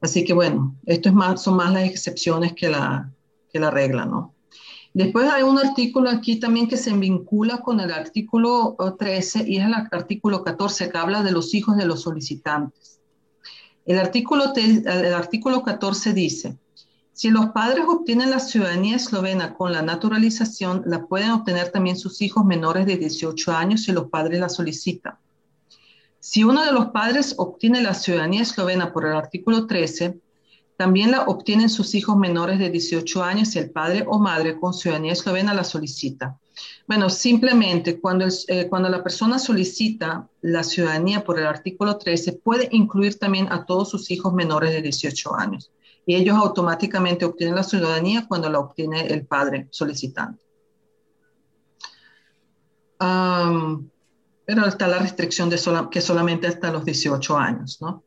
Así que bueno, esto es más, son más las excepciones que la, que la regla, ¿no? Después hay un artículo aquí también que se vincula con el artículo 13 y es el artículo 14 que habla de los hijos de los solicitantes. El artículo, el artículo 14 dice, si los padres obtienen la ciudadanía eslovena con la naturalización, la pueden obtener también sus hijos menores de 18 años si los padres la solicitan. Si uno de los padres obtiene la ciudadanía eslovena por el artículo 13, también la obtienen sus hijos menores de 18 años si el padre o madre con ciudadanía eslovena la solicita. Bueno, simplemente cuando, eh, cuando la persona solicita la ciudadanía por el artículo 13, puede incluir también a todos sus hijos menores de 18 años. Y ellos automáticamente obtienen la ciudadanía cuando la obtiene el padre solicitante. pero está la restricción de que solamente hasta los 18 años, ¿no?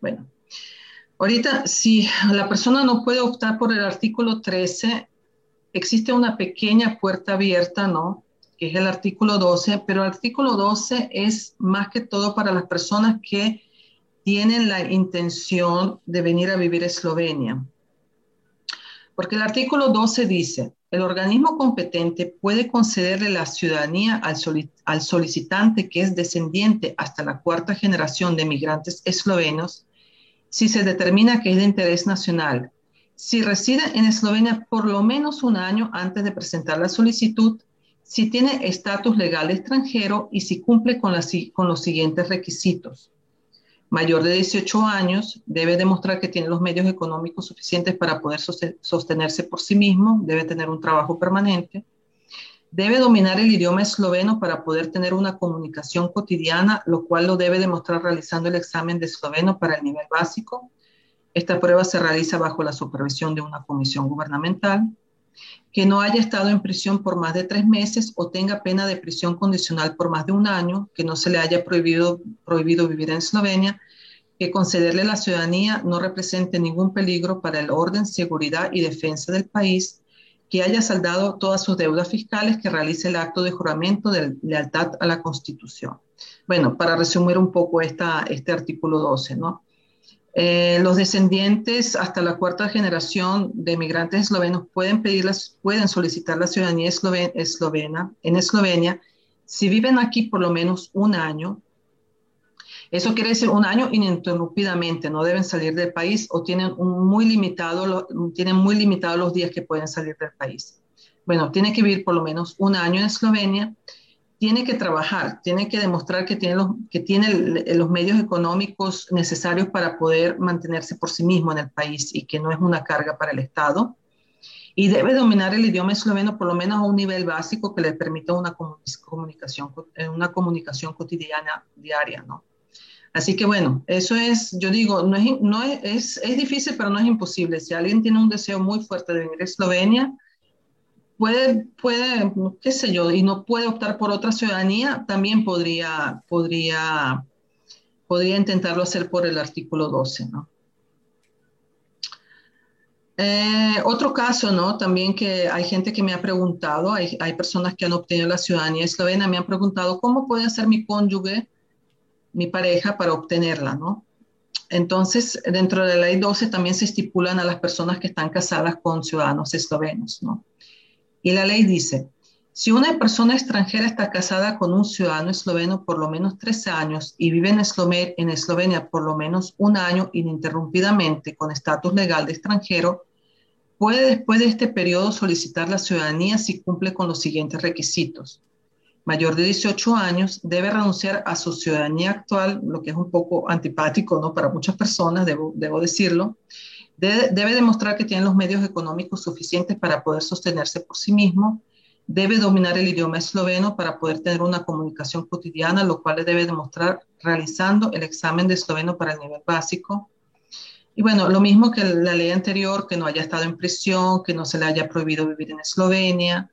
Bueno, Ahorita, si la persona no puede optar por el artículo 13, existe una pequeña puerta abierta, ¿no? Que es el artículo 12, pero el artículo 12 es más que todo para las personas que tienen la intención de venir a vivir a Eslovenia. Porque el artículo 12 dice, el organismo competente puede concederle la ciudadanía al, al solicitante que es descendiente hasta la cuarta generación de migrantes eslovenos si se determina que es de interés nacional, si reside en Eslovenia por lo menos un año antes de presentar la solicitud, si tiene estatus legal extranjero y si cumple con, con los siguientes requisitos. Mayor de 18 años, debe demostrar que tiene los medios económicos suficientes para poder sostenerse por sí mismo, debe tener un trabajo permanente, Debe dominar el idioma esloveno para poder tener una comunicación cotidiana, lo cual lo debe demostrar realizando el examen de esloveno para el nivel básico. Esta prueba se realiza bajo la supervisión de una comisión gubernamental. Que no haya estado en prisión por más de tres meses o tenga pena de prisión condicional por más de un año, que no se le haya prohibido, prohibido vivir en Eslovenia, que concederle la ciudadanía no represente ningún peligro para el orden, seguridad y defensa del país que haya saldado todas sus deudas fiscales, que realice el acto de juramento de lealtad a la Constitución. Bueno, para resumir un poco esta, este artículo 12, ¿no? Eh, los descendientes hasta la cuarta generación de migrantes eslovenos pueden, pedirlas, pueden solicitar la ciudadanía eslovena en Eslovenia si viven aquí por lo menos un año eso quiere decir un año ininterrumpidamente, no deben salir del país o tienen, muy, limitado, tienen muy limitados los días que pueden salir del país. Bueno, tiene que vivir por lo menos un año en Eslovenia tiene que trabajar, tiene que demostrar que tiene, tiene los medios económicos necesarios para poder mantenerse por sí mismo en el país y que no es una carga para el Estado. Y debe dominar el idioma esloveno por lo menos a un nivel básico que le permita una comunicación, eh, una comunicación cotidiana diaria, ¿no? Así que bueno, eso es, yo digo, no es, no es, es, difícil, pero no es imposible. Si alguien tiene un deseo muy fuerte de venir a Eslovenia, puede, puede, qué sé yo, y no puede optar por otra ciudadanía, también podría, podría, podría intentarlo hacer por el artículo 12, ¿no? Eh, otro caso, ¿no? También que hay gente que me ha preguntado, hay, hay, personas que han obtenido la ciudadanía eslovena, me han preguntado cómo puede hacer mi cónyuge, mi pareja, para obtenerla, ¿no? Entonces, dentro de la ley 12 también se estipulan a las personas que están casadas con ciudadanos eslovenos, ¿no? Y la ley dice, si una persona extranjera está casada con un ciudadano esloveno por lo menos tres años y vive en, Eslovenia por lo menos un año ininterrumpidamente con estatus legal de extranjero, puede después de este periodo solicitar la ciudadanía si cumple con los siguientes requisitos. Mayor de 18 años debe renunciar a su ciudadanía actual, lo que es un poco antipático ¿no? para muchas personas, debo decirlo, Debe, demostrar que tiene los medios económicos suficientes para poder sostenerse por sí mismo. Debe dominar el idioma esloveno para poder tener una comunicación cotidiana, lo cual debe demostrar realizando el examen de esloveno para el nivel básico. Y bueno, lo mismo que la ley anterior, que no haya estado en prisión, que no se le haya prohibido vivir en Eslovenia,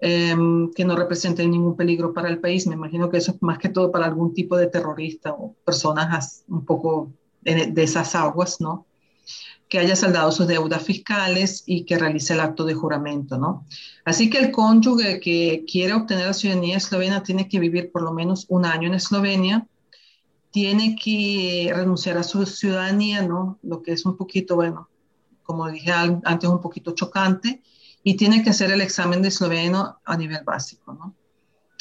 em, que no represente ningún peligro para el país. Me imagino que eso es más que todo para algún tipo de terrorista o personas un poco de esas aguas, ¿no? Que haya saldado sus deudas fiscales y que realice el acto de juramento, ¿no? Así que el cónyuge que quiere obtener la ciudadanía eslovena tiene que vivir por lo menos un año en Eslovenia, tiene que renunciar a su ciudadanía, ¿no? Lo que es un poquito, bueno, como dije antes, un poquito chocante, y tiene que hacer el examen de esloveno a nivel básico, ¿no?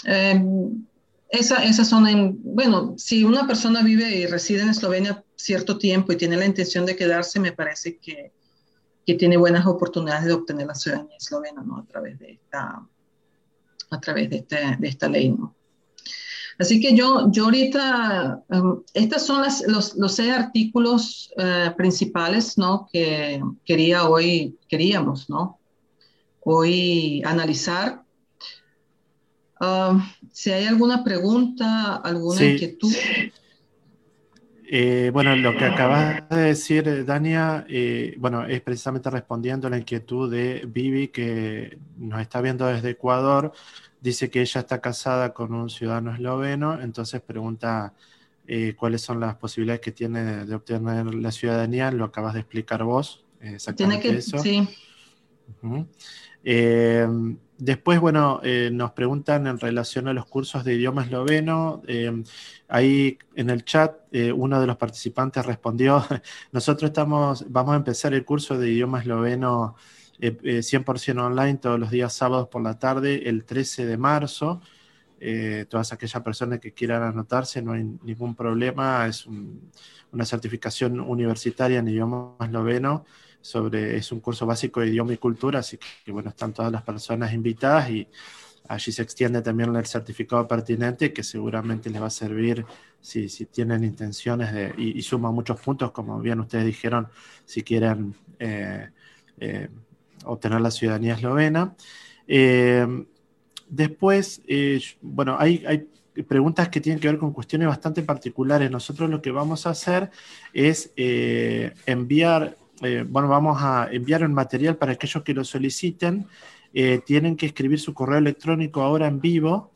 Em, esa, esas son, en, bueno, si una persona vive y reside en Eslovenia cierto tiempo y tiene la intención de quedarse, me parece que, que tiene buenas oportunidades de obtener la ciudadanía eslovena, ¿no? A través de esta, a través de, este, de esta ley, ¿no? Así que yo, yo ahorita, um, estos son las, los, los, seis artículos uh, principales, ¿no? Que quería hoy, queríamos, ¿no? Hoy analizar Ah, si hay alguna pregunta, alguna inquietud. Eh, bueno, lo que acabas de decir, Dania, eh, bueno, es precisamente respondiendo a la inquietud de Vivi, que nos está viendo desde Ecuador. Dice que ella está casada con un ciudadano esloveno, entonces pregunta eh, cuáles son las posibilidades que tiene de, obtener la ciudadanía. Lo acabas de explicar vos. Exactamente tiene que, eso. Sí. Después, bueno, eh, nos preguntan en relación a los cursos de idioma esloveno. Eh, ahí en el chat eh, uno de los participantes respondió, nosotros estamos, vamos a empezar el curso de idioma esloveno 100% online todos los días sábados por la tarde, el 13 de marzo. todas aquellas personas que quieran anotarse, no hay ningún problema, es una certificación universitaria en idioma esloveno sobre, es un curso básico de idioma y cultura, así que bueno, están todas las personas invitadas y allí se extiende también el certificado pertinente que seguramente les va a servir si, si tienen intenciones de, y, suma muchos puntos, como bien ustedes dijeron, si quieren eh, eh, obtener la ciudadanía eslovena. Eh, después, bueno, hay, hay preguntas que tienen que ver con cuestiones bastante particulares. Nosotros lo que vamos a hacer es enviar eh, bueno, vamos a enviar el material para aquellos que lo soliciten. Eh, tienen que escribir su correo electrónico ahora en vivo.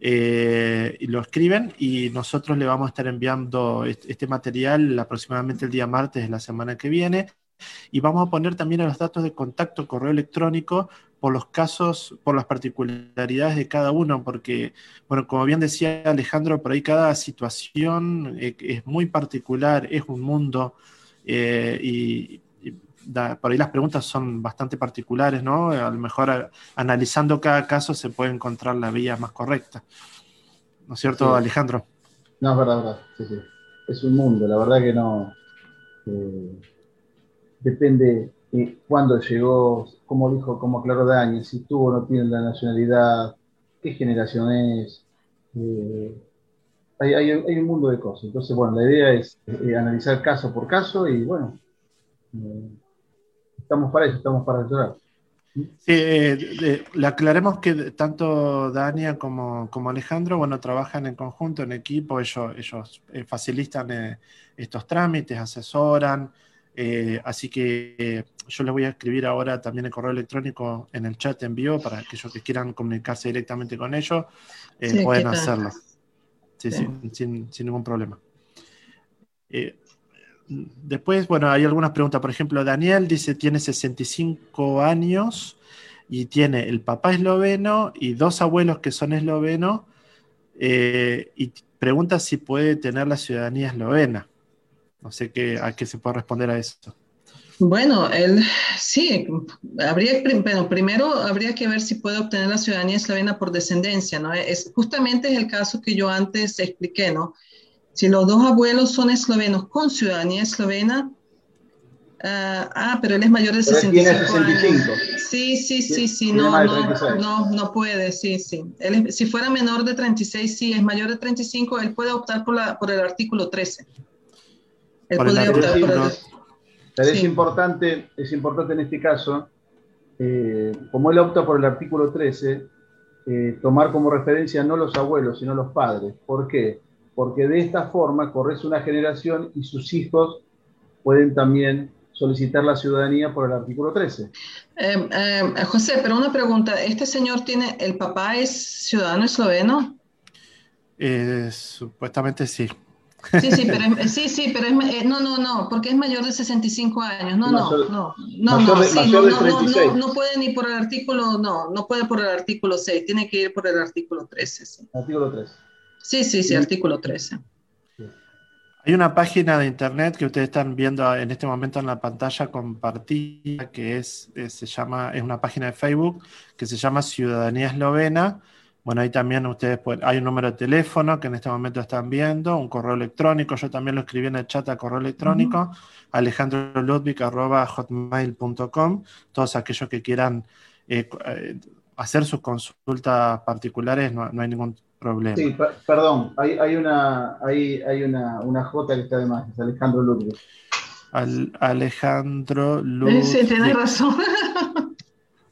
Eh, lo escriben y nosotros le vamos a estar enviando este, material aproximadamente el día martes de la semana que viene. Y vamos a poner también los datos de contacto, correo electrónico, por los casos, por las particularidades de cada uno, porque, bueno, como bien decía Alejandro, por ahí cada situación es muy particular, es un mundo, y, por ahí las preguntas son bastante particulares, ¿no? A lo mejor analizando cada caso se puede encontrar la vía más correcta. ¿No es cierto, Alejandro? No, es verdad, verdad. Sí, sí. Es un mundo, la verdad que no. Eh, depende de cuándo llegó, como dijo, como aclaró Dani, si tuvo o no tiene la nacionalidad, qué generación es. eh, hay, un mundo de cosas. Entonces, bueno, la idea es eh, analizar caso por caso y bueno, estamos para eso, estamos para ayudar. Sí, le aclaremos que tanto Dania como, como, Alejandro, bueno, trabajan en conjunto, en equipo, ellos, ellos facilitan estos trámites, asesoran, así que yo les voy a escribir ahora también el correo electrónico en el chat en vivo para aquellos que quieran comunicarse directamente con ellos, eh, pueden hacerlo. Sí, sí. sin, ningún problema. Después, bueno, hay algunas preguntas. Por ejemplo, Daniel dice, tiene 65 años y tiene el papá esloveno y dos abuelos que son eslovenos eh, y pregunta si puede tener la ciudadanía eslovena. No sé qué, a qué se puede responder a eso. Bueno, él sí, habría, bueno, primero habría que ver si puede obtener la ciudadanía eslovena por descendencia, ¿no? Es, justamente es el caso que yo antes expliqué, ¿no? Si los dos abuelos son eslovenos con ciudadanía eslovena, ah, ah pero él es mayor de 65, 65. Sí, sí, sí, sí, no, no, no, no puede, sí, sí. Él, si fuera menor de 36, sí, es mayor de 35, él puede optar por, la, por el artículo 13. Él podría optar por el... Pero es, importante, es importante en este caso, eh, como él opta por el artículo 13, eh, tomar como referencia no los abuelos, sino los padres. ¿Por qué? Porque de esta forma corres una generación y sus hijos pueden también solicitar la ciudadanía por el artículo 13. Em, em, José, pero una pregunta, ¿este señor tiene, el papá es ciudadano esloveno? Eh, supuestamente sí. Sí, sí, pero es, sí, sí, pero es, eh, no, no, no, porque es mayor de 65 años. No, no, no, no, no, no, no, puede ni por el artículo, no, no puede por el artículo 6, tiene que ir por el artículo 13. Sí. Artículo 13. Sí, sí, sí, artículo 13. Hay una página de internet que ustedes están viendo en este momento en la pantalla compartida, que es, eh, se llama, es una página de Facebook que se llama Ciudadanía Eslovena. Bueno, ahí también ustedes pueden, hay un número de teléfono que en este momento están viendo, un correo electrónico, yo también lo escribí en el chat a correo electrónico, alejandroludvig.hotmail.com, todos aquellos que quieran eh, eh, hacer sus consultas particulares, no, hay ningún problema. Sí, perdón, hay, hay, una, hay, hay una, una J que está de más, es Alejandro Ludwig. Alejandro Ludwig. Sí, tienes razón.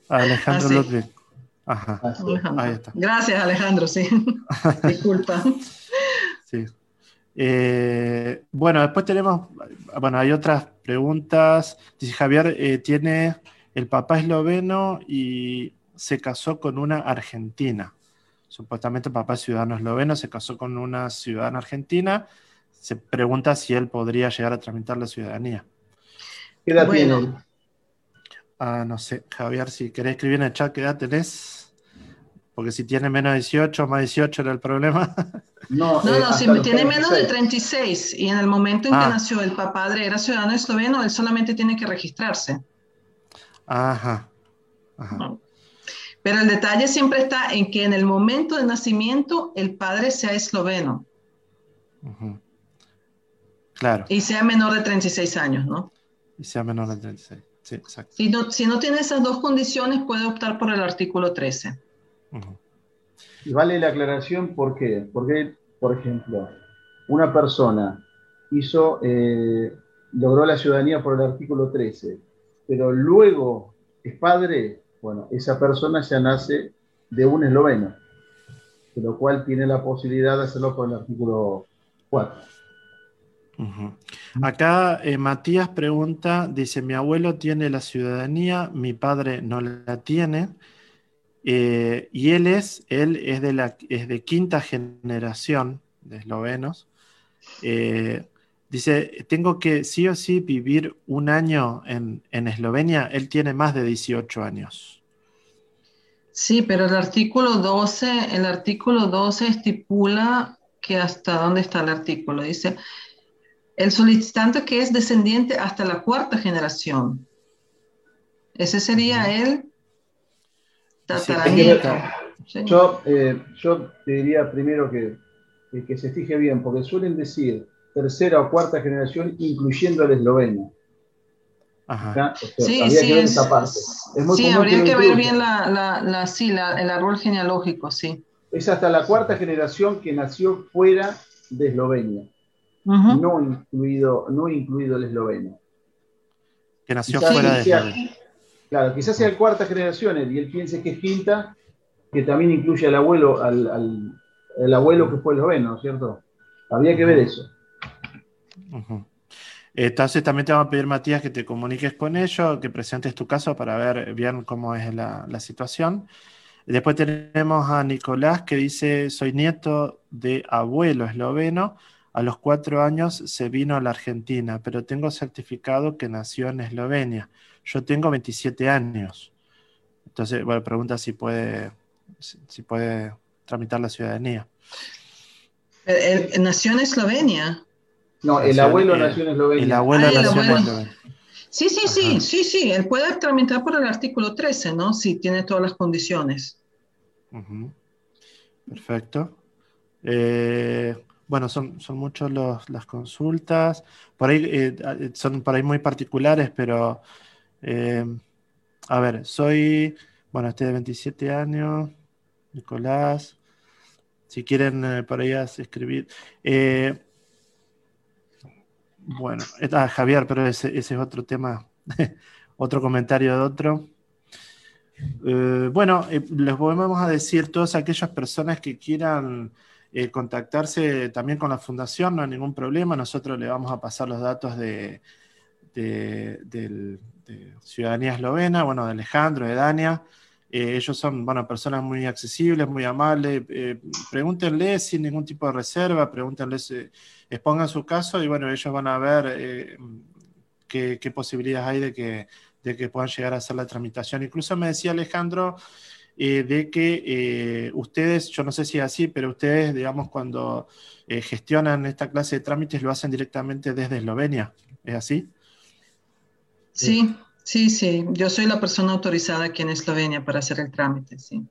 Alejandro ah, Ludwig. Ajá. Ahí está. Gracias, Alejandro, sí. Disculpa. Sí. Eh, bueno, después tenemos, bueno, hay otras preguntas. Dice Javier, eh, tiene el papá esloveno y se casó con una argentina. Supuestamente el papá es ciudadano esloveno, se casó con una ciudadana argentina. Se pregunta si él podría llegar a tramitar la ciudadanía. ¿Qué edad tiene? Ah, no sé, Javier, si querés escribir en el chat, ¿qué edad tenés? Porque si tiene menos de 18, más 18 era el problema. No, no, no eh, si tiene menos de 36 y en el momento en que ah. nació el padre era ciudadano esloveno, él solamente tiene que registrarse. Ajá. Pero el detalle siempre está en que en el momento de nacimiento el padre sea esloveno. Claro. Y sea menor de 36 años, ¿no? Y sea menor de 36. Sí, exacto. Si no, si no tiene esas dos condiciones, puede optar por el artículo 13. Y vale la aclaración, ¿por qué? Porque, por ejemplo, una persona hizo, eh, logró la ciudadanía por el artículo 13, pero luego es padre, bueno, esa persona ya nace de un esloveno, de lo cual tiene la posibilidad de hacerlo por el artículo 4. Acá eh, Matías pregunta, dice, mi abuelo tiene la ciudadanía, mi padre no la tiene. Eh, y él es, él es de, la, es de quinta generación de eslovenos. Eh, dice, tengo que sí o sí vivir un año en, en, Eslovenia. Él tiene más de 18 años. Sí, pero el artículo 12, el artículo 12 estipula que hasta dónde está el artículo. Dice, el solicitante que es descendiente hasta la cuarta generación. Ese sería él yo, eh, yo te diría primero que, que, se fije bien, porque suelen decir tercera o cuarta generación, incluyendo el esloveno. Ajá. sí, sí, es, sí, habría que ver bien la, la, la, sí, el árbol genealógico, sí. es hasta la cuarta generación que nació fuera de Eslovenia, no, incluido, no incluido el esloveno. Que nació fuera de Eslovenia. Claro, quizás sea cuarta generación y él piense que es quinta, que también incluye al abuelo, al, abuelo que fue esloveno, ¿cierto? Habría que ver eso. Entonces también te vamos a pedir, Matías, que te comuniques con ellos, que presentes tu caso para ver bien cómo es la, situación. Después tenemos a Nicolás que dice, soy nieto de abuelo esloveno, a los cuatro años se vino a la Argentina, pero tengo certificado que nació en Eslovenia. Yo tengo 27 años. Entonces, bueno, pregunta si puede, si puede tramitar la ciudadanía. Eh, eh, ¿Nació en Eslovenia? No, el abuelo nació en Eslovenia. El abuelo ah, nació en Eslovenia. Sí, sí, sí, sí, sí. Él puede tramitar por el artículo 13, ¿no? Si tiene todas las condiciones. Perfecto. Eh, bueno, son, son muchas las consultas. Por ahí eh, son por ahí muy particulares, pero eh, a ver, soy, bueno, estoy de 27 años, Nicolás. Si quieren por ahí escribir. Bueno, está Javier, pero ese, es otro tema, otro comentario de otro. Eh, bueno, eh, les volvemos a decir, todas aquellas personas que quieran eh, contactarse también con la fundación, no hay ningún problema, nosotros le vamos a pasar los datos de, de Ciudadanía Eslovena, bueno, de Alejandro, de Dania. Ellos son, bueno, personas muy accesibles, muy amables. pregúntenle sin ningún tipo de reserva, pregúntenle expongan su caso y bueno, ellos van a ver eh, qué, posibilidades hay de que, de que puedan llegar a hacer la tramitación. Incluso me decía Alejandro eh, de que eh, ustedes, yo no sé si es así, pero ustedes, digamos, cuando gestionan esta clase de trámites lo hacen directamente desde Eslovenia. ¿Es así? Sí, sí, sí. Yo soy la persona autorizada aquí en Eslovenia para hacer el trámite, sí.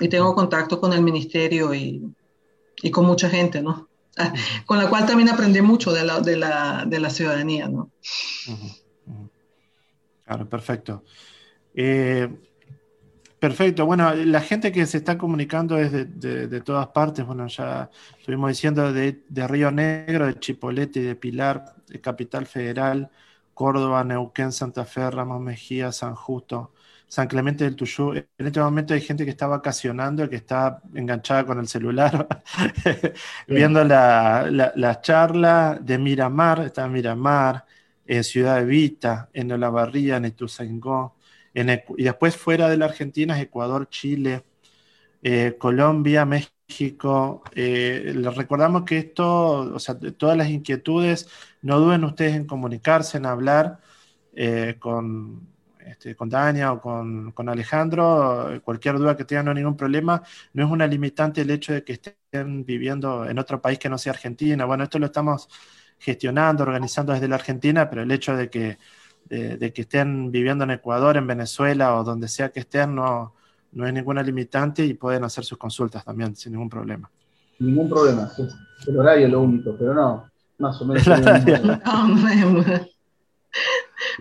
Y tengo contacto con el ministerio y, y con mucha gente, ¿no? con la cual también aprendí mucho de la, de la, de la ciudadanía, ¿no? Claro, perfecto. Eh, perfecto. Bueno, la gente que se está comunicando es de, de, todas partes. Bueno, ya estuvimos diciendo de, de, Río Negro, de Chipolete, de Pilar, de Capital Federal, Córdoba, Neuquén, Santa Fe, Ramos Mejía, San Justo, San Clemente del Tuyú. En este momento hay gente que está vacacionando, que está enganchada con el celular, viendo la, charla de Miramar, está en Miramar, en Ciudad Evita, en Olavarría, en Ituzaingó, en, y después fuera de la Argentina es Ecuador, Chile, eh, Colombia, México. Eh, les recordamos que esto, o sea, todas las inquietudes, no duden ustedes en comunicarse, en hablar eh, con este, con Dania o con, Alejandro, cualquier duda que tengan, no hay ningún problema. No es una limitante el hecho de que estén viviendo en otro país que no sea Argentina. Bueno, esto lo estamos gestionando, organizando desde la Argentina, pero el hecho de que, de, que estén viviendo en Ecuador, en Venezuela o donde sea que estén, no, no es ninguna limitante y pueden hacer sus consultas también sin ningún problema. Ningún problema, el horario es lo único, pero no, más o menos.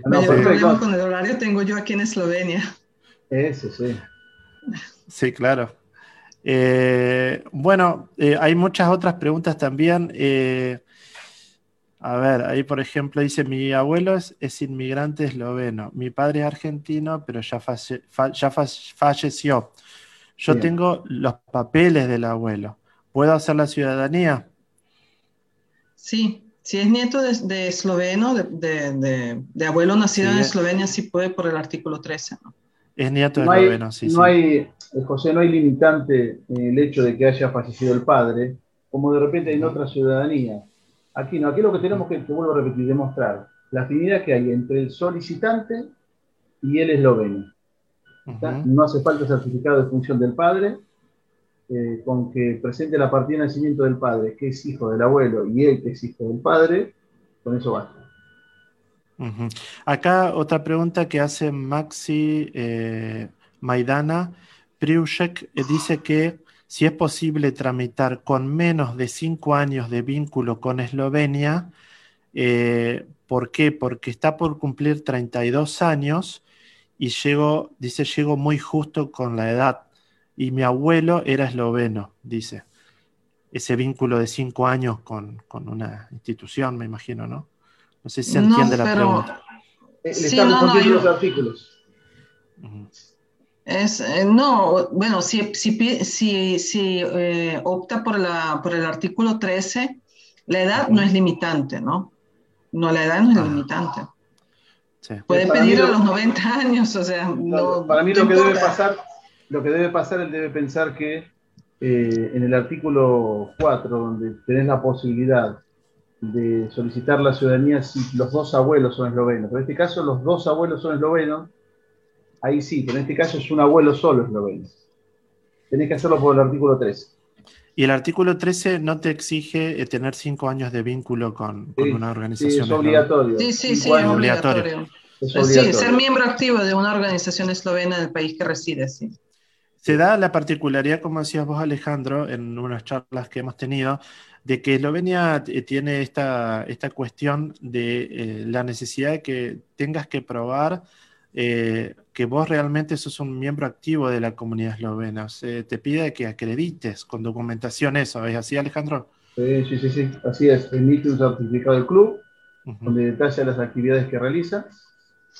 No, problema con el horario tengo yo aquí en Eslovenia. Eso, sí. Sí, claro. Eh, bueno, eh, hay muchas otras preguntas también. Eh, a ver, ahí por ejemplo dice, mi abuelo es, inmigrante esloveno, mi padre es argentino, pero ya, ya falleció. Yo tengo los papeles del abuelo. ¿Puedo hacer la ciudadanía? Sí, si es nieto de, esloveno, de, abuelo nacido en Eslovenia, sí puede por el artículo 13. ¿no? Es nieto de esloveno, sí. No hay, eh, José, no hay limitante en el hecho de que haya fallecido el padre, como de repente en otra ciudadanía. Aquí no, aquí lo que tenemos que, te vuelvo a repetir, demostrar la afinidad que hay entre el solicitante y el esloveno. No hace falta certificado de función del padre, eh, con que presente la partida de nacimiento del padre, que es hijo del abuelo, y él que es hijo del padre, con eso basta. Acá otra pregunta que hace Maxi eh, Maidana. Priushek eh, dice que si es posible tramitar con menos de cinco años de vínculo con Eslovenia, ¿por qué? Porque está por cumplir 32 años y llegó, dice, llegó muy justo con la edad y mi abuelo era esloveno, dice. Ese vínculo de cinco años con, una institución, me imagino, ¿no? No sé si se entiende la pregunta. Eh, le estamos no, los artículos. Es, eh, no, bueno, si, si, si, eh, opta por, la, por el artículo 13, la edad no es limitante, ¿no? No, la edad no es ah. limitante. Puede pedir a los 90 años, o sea, no, Para mí lo que debe pasar, lo que debe pasar, él debe pensar que eh, en el artículo 4, donde tenés la posibilidad de solicitar la ciudadanía si los dos abuelos son eslovenos, pero en este caso los dos abuelos son eslovenos, ahí sí, pero en este caso es un abuelo solo esloveno. Tenés que hacerlo por el artículo 13. Y el artículo 13 no te exige eh, tener cinco años de vínculo con, una organización. Sí, es obligatorio. Sí, sí, sí, es obligatorio. Sí, ser miembro activo de una organización eslovena del país que reside, sí. Se da la particularidad, como decías vos, Alejandro, en unas charlas que hemos tenido, de que Eslovenia eh, tiene esta, esta cuestión de eh, la necesidad de que tengas que probar eh, que vos realmente sos un miembro activo de la comunidad eslovena. te pide que acredites con documentación eso. ¿Es así, Alejandro? Sí, sí, sí, sí. así es. Emite un certificado del club donde detalla las actividades que realiza.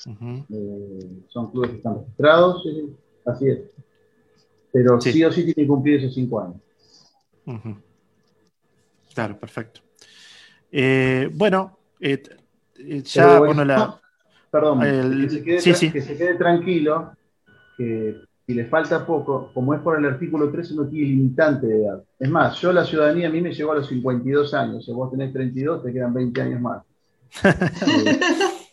Eh, son clubes que están registrados, sí, así es. Pero sí. o sí tiene que cumplir esos cinco años. Claro, perfecto. Eh, bueno, ya, bueno, la Perdón, que, se quede, tranquilo, que si le falta poco, como es por el artículo 13, no tiene limitante de edad. Es más, yo la ciudadanía a mí me llegó a los 52 años, si vos tenés 32, te quedan 20 años más.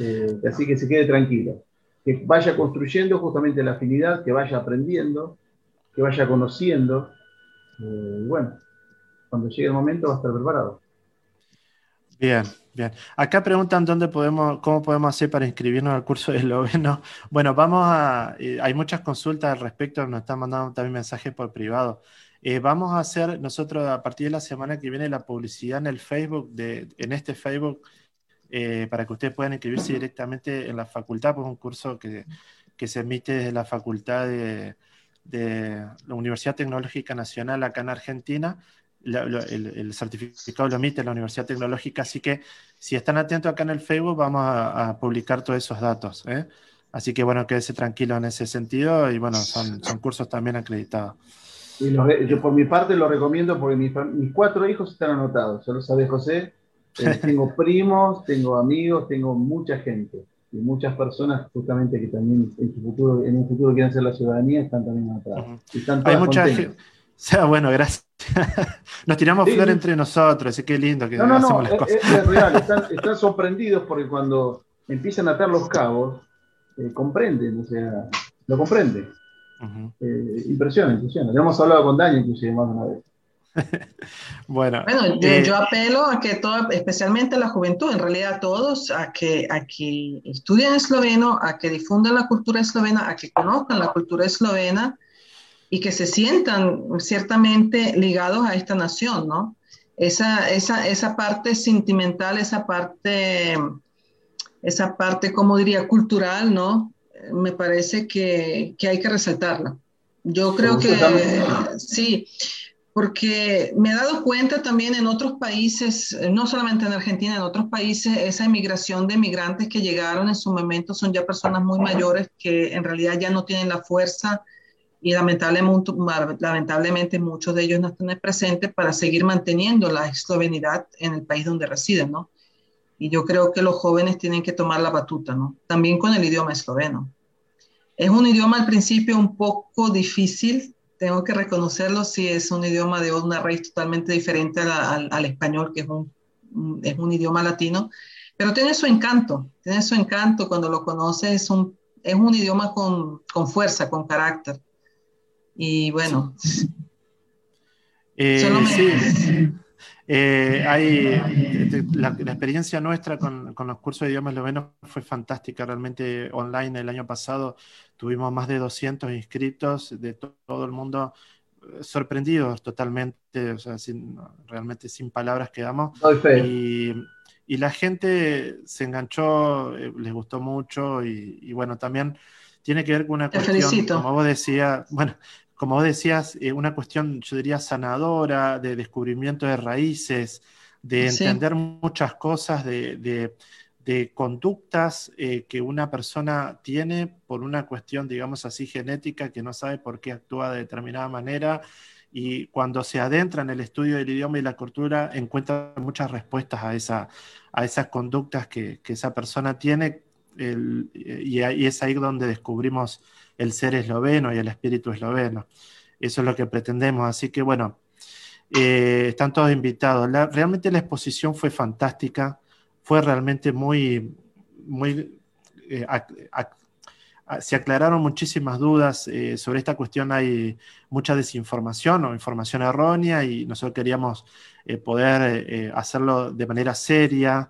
Eh, así que se quede tranquilo. Que vaya construyendo justamente la afinidad, que vaya aprendiendo, que vaya conociendo. Eh, y bueno, cuando llegue el momento va a estar preparado. Bien, bien. Acá preguntan dónde podemos, cómo podemos hacer para inscribirnos al curso de esloveno. Bueno, vamos a, eh, hay muchas consultas al respecto, nos están mandando también mensajes por privado. Eh, vamos a hacer nosotros a partir de la semana que viene la publicidad en el Facebook, de, en este Facebook, eh, para que ustedes puedan inscribirse directamente en la facultad, pues un curso que, que se emite desde la facultad de, de la Universidad Tecnológica Nacional acá en Argentina el, certificado lo emite la Universidad Tecnológica, así que si están atentos acá en el Facebook vamos a, publicar todos esos datos. ¿eh? Así que bueno, quédese tranquilo en ese sentido y bueno, son, son cursos también acreditados. yo por mi parte lo recomiendo porque mis, cuatro hijos están anotados, ya lo sabe José. Eh, tengo primos, tengo amigos, tengo mucha gente y muchas personas justamente que también en, su futuro, en un futuro quieren ser la ciudadanía están también anotados. Hay mucha gente. O sea, bueno, gracias. Nos tiramos flor entre nosotros, así que lindo que no, no, hacemos no, las cosas. Es, real, están, sorprendidos porque cuando empiezan a atar los cabos, eh, comprenden, o sea, lo comprenden. Eh, impresiona, impresiona. Ya hemos hablado con Dani inclusive más de una vez. bueno, bueno eh, yo apelo a que todo, especialmente la juventud, en realidad a todos, a que, a que estudien esloveno, a que difundan la cultura eslovena, a que conozcan la cultura eslovena y que se sientan ciertamente ligados a esta nación, ¿no? Esa, esa, esa parte sentimental, esa parte, esa parte, como diría, cultural, ¿no? Me parece que, que hay que resaltarla. Yo creo que sí, porque me he dado cuenta también en otros países, no solamente en Argentina, en otros países, esa inmigración de migrantes que llegaron en su momento son ya personas muy mayores que en realidad ya no tienen la fuerza y lamentablemente, lamentablemente muchos de ellos no están presentes para seguir manteniendo la eslovenidad en el país donde residen, ¿no? Y yo creo que los jóvenes tienen que tomar la batuta, ¿no? También con el idioma esloveno. Es un idioma al principio un poco difícil, tengo que reconocerlo, si es un idioma de una raíz totalmente diferente al, al, español, que es un, es un idioma latino, pero tiene su encanto, tiene su encanto cuando lo conoces, es un, es un idioma con, con fuerza, con carácter. Y bueno. Eh, sí. Eh, hay, la, experiencia nuestra con, con, los cursos de idiomas eslovenos fue fantástica. Realmente online el año pasado tuvimos más de 200 inscritos de todo el mundo, eh, sorprendidos totalmente, o sea, realmente sin palabras quedamos. Y, y, la gente se enganchó, les gustó mucho y, y bueno, también tiene que ver con una cuestión, como vos decías, bueno, como vos decías, eh, una cuestión, yo diría, sanadora, de descubrimiento de raíces, de entender muchas cosas, de, conductas eh, que una persona tiene por una cuestión, digamos así, genética, que no sabe por qué actúa de determinada manera. Y cuando se adentra en el estudio del idioma y la cultura, encuentra muchas respuestas a, esa, a esas conductas que, esa persona tiene. y, y es ahí donde descubrimos el ser esloveno y el espíritu esloveno. Eso es lo que pretendemos. Así que bueno, eh, están todos invitados. realmente la exposición fue fantástica, fue realmente muy, muy, eh, se aclararon muchísimas dudas eh, sobre esta cuestión. Hay mucha desinformación o información errónea y nosotros queríamos poder hacerlo de manera seria,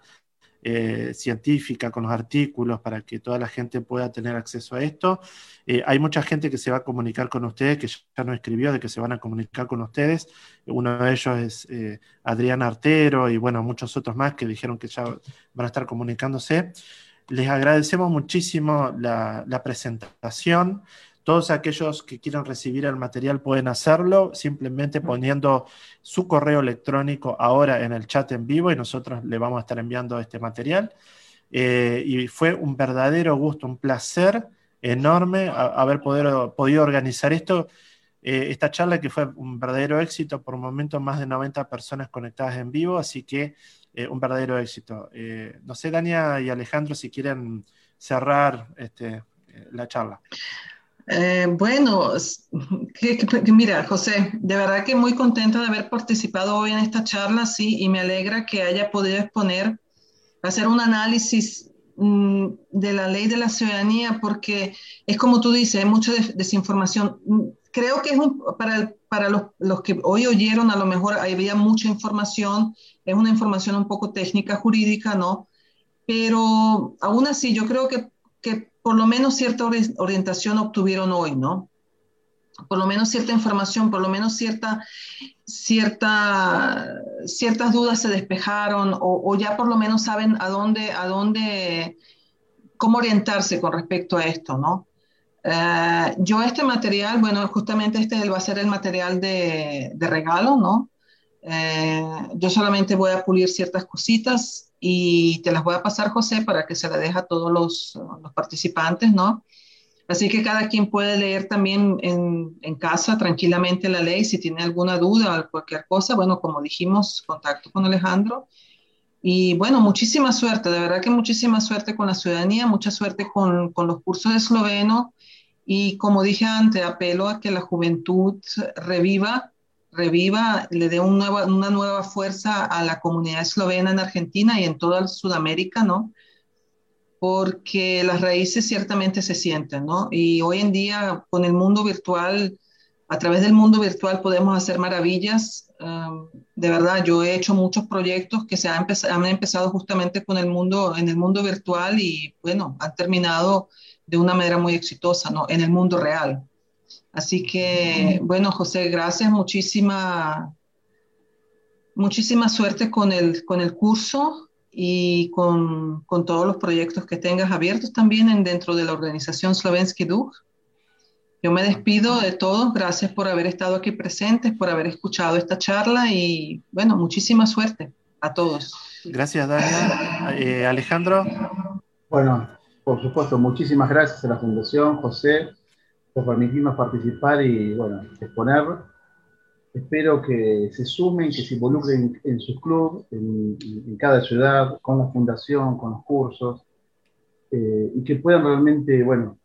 eh, científica con los artículos para que toda la gente pueda tener acceso a esto. Eh, hay mucha gente que se va a comunicar con ustedes, que ya nos escribió de que se van a comunicar con ustedes. Uno de ellos es eh, Adrián Artero y bueno, muchos otros más que dijeron que ya van a estar comunicándose. Les agradecemos muchísimo la, la presentación. Todos aquellos que quieran recibir el material pueden hacerlo simplemente poniendo su correo electrónico ahora en el chat en vivo y nosotros le vamos a estar enviando este material. Eh, y fue un verdadero gusto, un placer enorme haber podido organizar esto. Eh, esta charla que fue un verdadero éxito, por un momento más de 90 personas conectadas en vivo, así que eh, un verdadero éxito. no sé, Dania y Alejandro, si quieren cerrar este, la charla. Eh, bueno, mira, José, de verdad que muy contenta de haber participado hoy en esta charla, sí, y me alegra que haya podido exponer, hacer un análisis mm, de la ley de la ciudadanía, porque es como tú dices, hay mucha desinformación. Creo que es para, para los, los, que hoy oyeron, a lo mejor había mucha información, es una información un poco técnica, jurídica, ¿no? Pero aún así, yo creo que, que por lo menos cierta orientación obtuvieron hoy, ¿no? Por lo menos cierta información, por lo menos cierta, cierta, ciertas dudas se despejaron o, ya por lo menos saben a dónde, a dónde, cómo orientarse con respecto a esto, ¿no? Eh, yo este material, bueno, justamente este va a ser el material de, de regalo, ¿no? Eh, yo solamente voy a pulir ciertas cositas, y te las voy a pasar, José, para que se la deje a todos los, participantes, ¿no? Así que cada quien puede leer también en, en, casa tranquilamente la ley. Si tiene alguna duda o cualquier cosa, bueno, como dijimos, contacto con Alejandro. Y bueno, muchísima suerte, de verdad que muchísima suerte con la ciudadanía, mucha suerte con, con los cursos de esloveno. Y como dije antes, apelo a que la juventud reviva reviva, le dé una nueva fuerza a la comunidad eslovena en Argentina y en toda Sudamérica, ¿no? Porque las raíces ciertamente se sienten, ¿no? Y hoy en día con el mundo virtual, a través del mundo virtual podemos hacer maravillas. de verdad, yo he hecho muchos proyectos que se han, han empezado justamente con el mundo, en el mundo virtual y bueno, han terminado de una manera muy exitosa, ¿no? En el mundo real. Así que, bueno, José, gracias, muchísima, muchísima suerte con el, con el curso y con, con todos los proyectos que tengas abiertos también en, dentro de la organización Slovensky Duch. Yo me despido de todos, gracias por haber estado aquí presentes, por haber escuchado esta charla y bueno, muchísima suerte a todos. Gracias, Dania. Eh, Alejandro. Bueno, por supuesto, muchísimas gracias a la Fundación, José, por permitirnos participar y, bueno, exponer. Espero que se sumen, que se involucren en sus clubes, en, cada ciudad, con la fundación, con los cursos, eh, y que puedan realmente, bueno,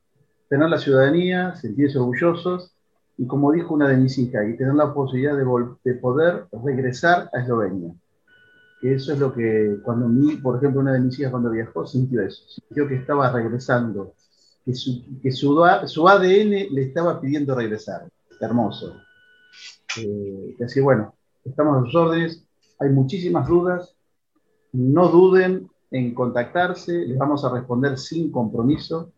tener la ciudadanía, sentirse orgullosos, y como dijo una de mis hijas, y tener la posibilidad de, de poder regresar a Eslovenia. Eso es lo que, cuando mi, por ejemplo, una de mis hijas cuando viajó, sintió eso, sintió que estaba regresando que su, que su, ADN le estaba pidiendo regresar. Hermoso. Eh, así bueno, estamos a sus órdenes, hay muchísimas dudas, no duden en contactarse, les vamos a responder sin compromiso,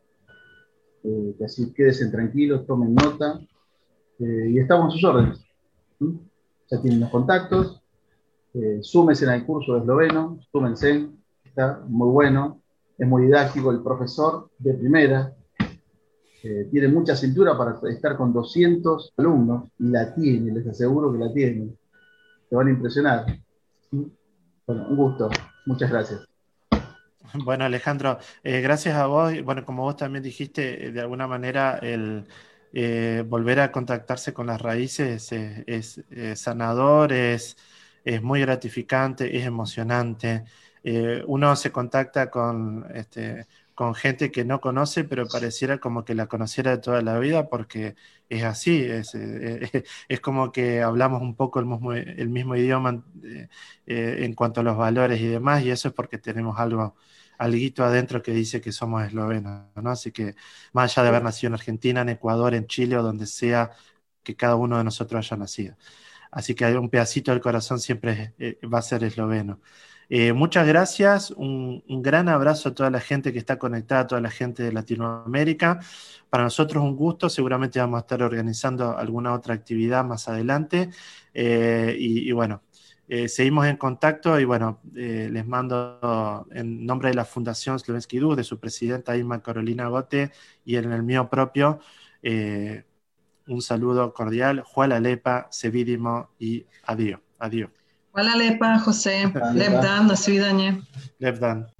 eh, así quédense tranquilos, tomen nota, eh, y estamos a sus órdenes. ¿Mm? Ya tienen los contactos, súmense al curso de esloveno, súmense, está muy bueno, es muy didáctico, el profesor de primera, eh, tiene mucha cintura para estar con 200 alumnos y la tiene, les aseguro que la tiene. Te van a impresionar. Bueno, un gusto. Muchas gracias. Bueno, Alejandro, eh, gracias a vos. Bueno, como vos también dijiste, de alguna manera el volver a contactarse con las raíces es, sanador, es, es, muy gratificante, es emocionante. uno se contacta con este, con gente que no conoce, pero pareciera como que la conociera de toda la vida, porque es así, es, eh, es, como que hablamos un poco el mismo, el mismo idioma eh, eh, en cuanto a los valores y demás, y eso es porque tenemos algo, algo adentro que dice que somos eslovenos, ¿no? Así que más allá de haber nacido en Argentina, en Ecuador, en Chile o donde sea que cada uno de nosotros haya nacido. Así que un pedacito del corazón siempre va a ser esloveno. Eh, muchas gracias, un, gran abrazo a toda la gente que está conectada, a toda la gente de Latinoamérica. Para nosotros un gusto, seguramente vamos a estar organizando alguna otra actividad más adelante. Eh, y, bueno, eh, seguimos en contacto y bueno, les mando en nombre de la Fundación Slovensky Du, de su presidenta Irma Carolina Gote y en el mío propio, un saludo cordial. Juan Lepa, Sevidimo y adiós. Adiós. Hvala lepa, Jose. Lep dan, nasvidenje. Lep dan.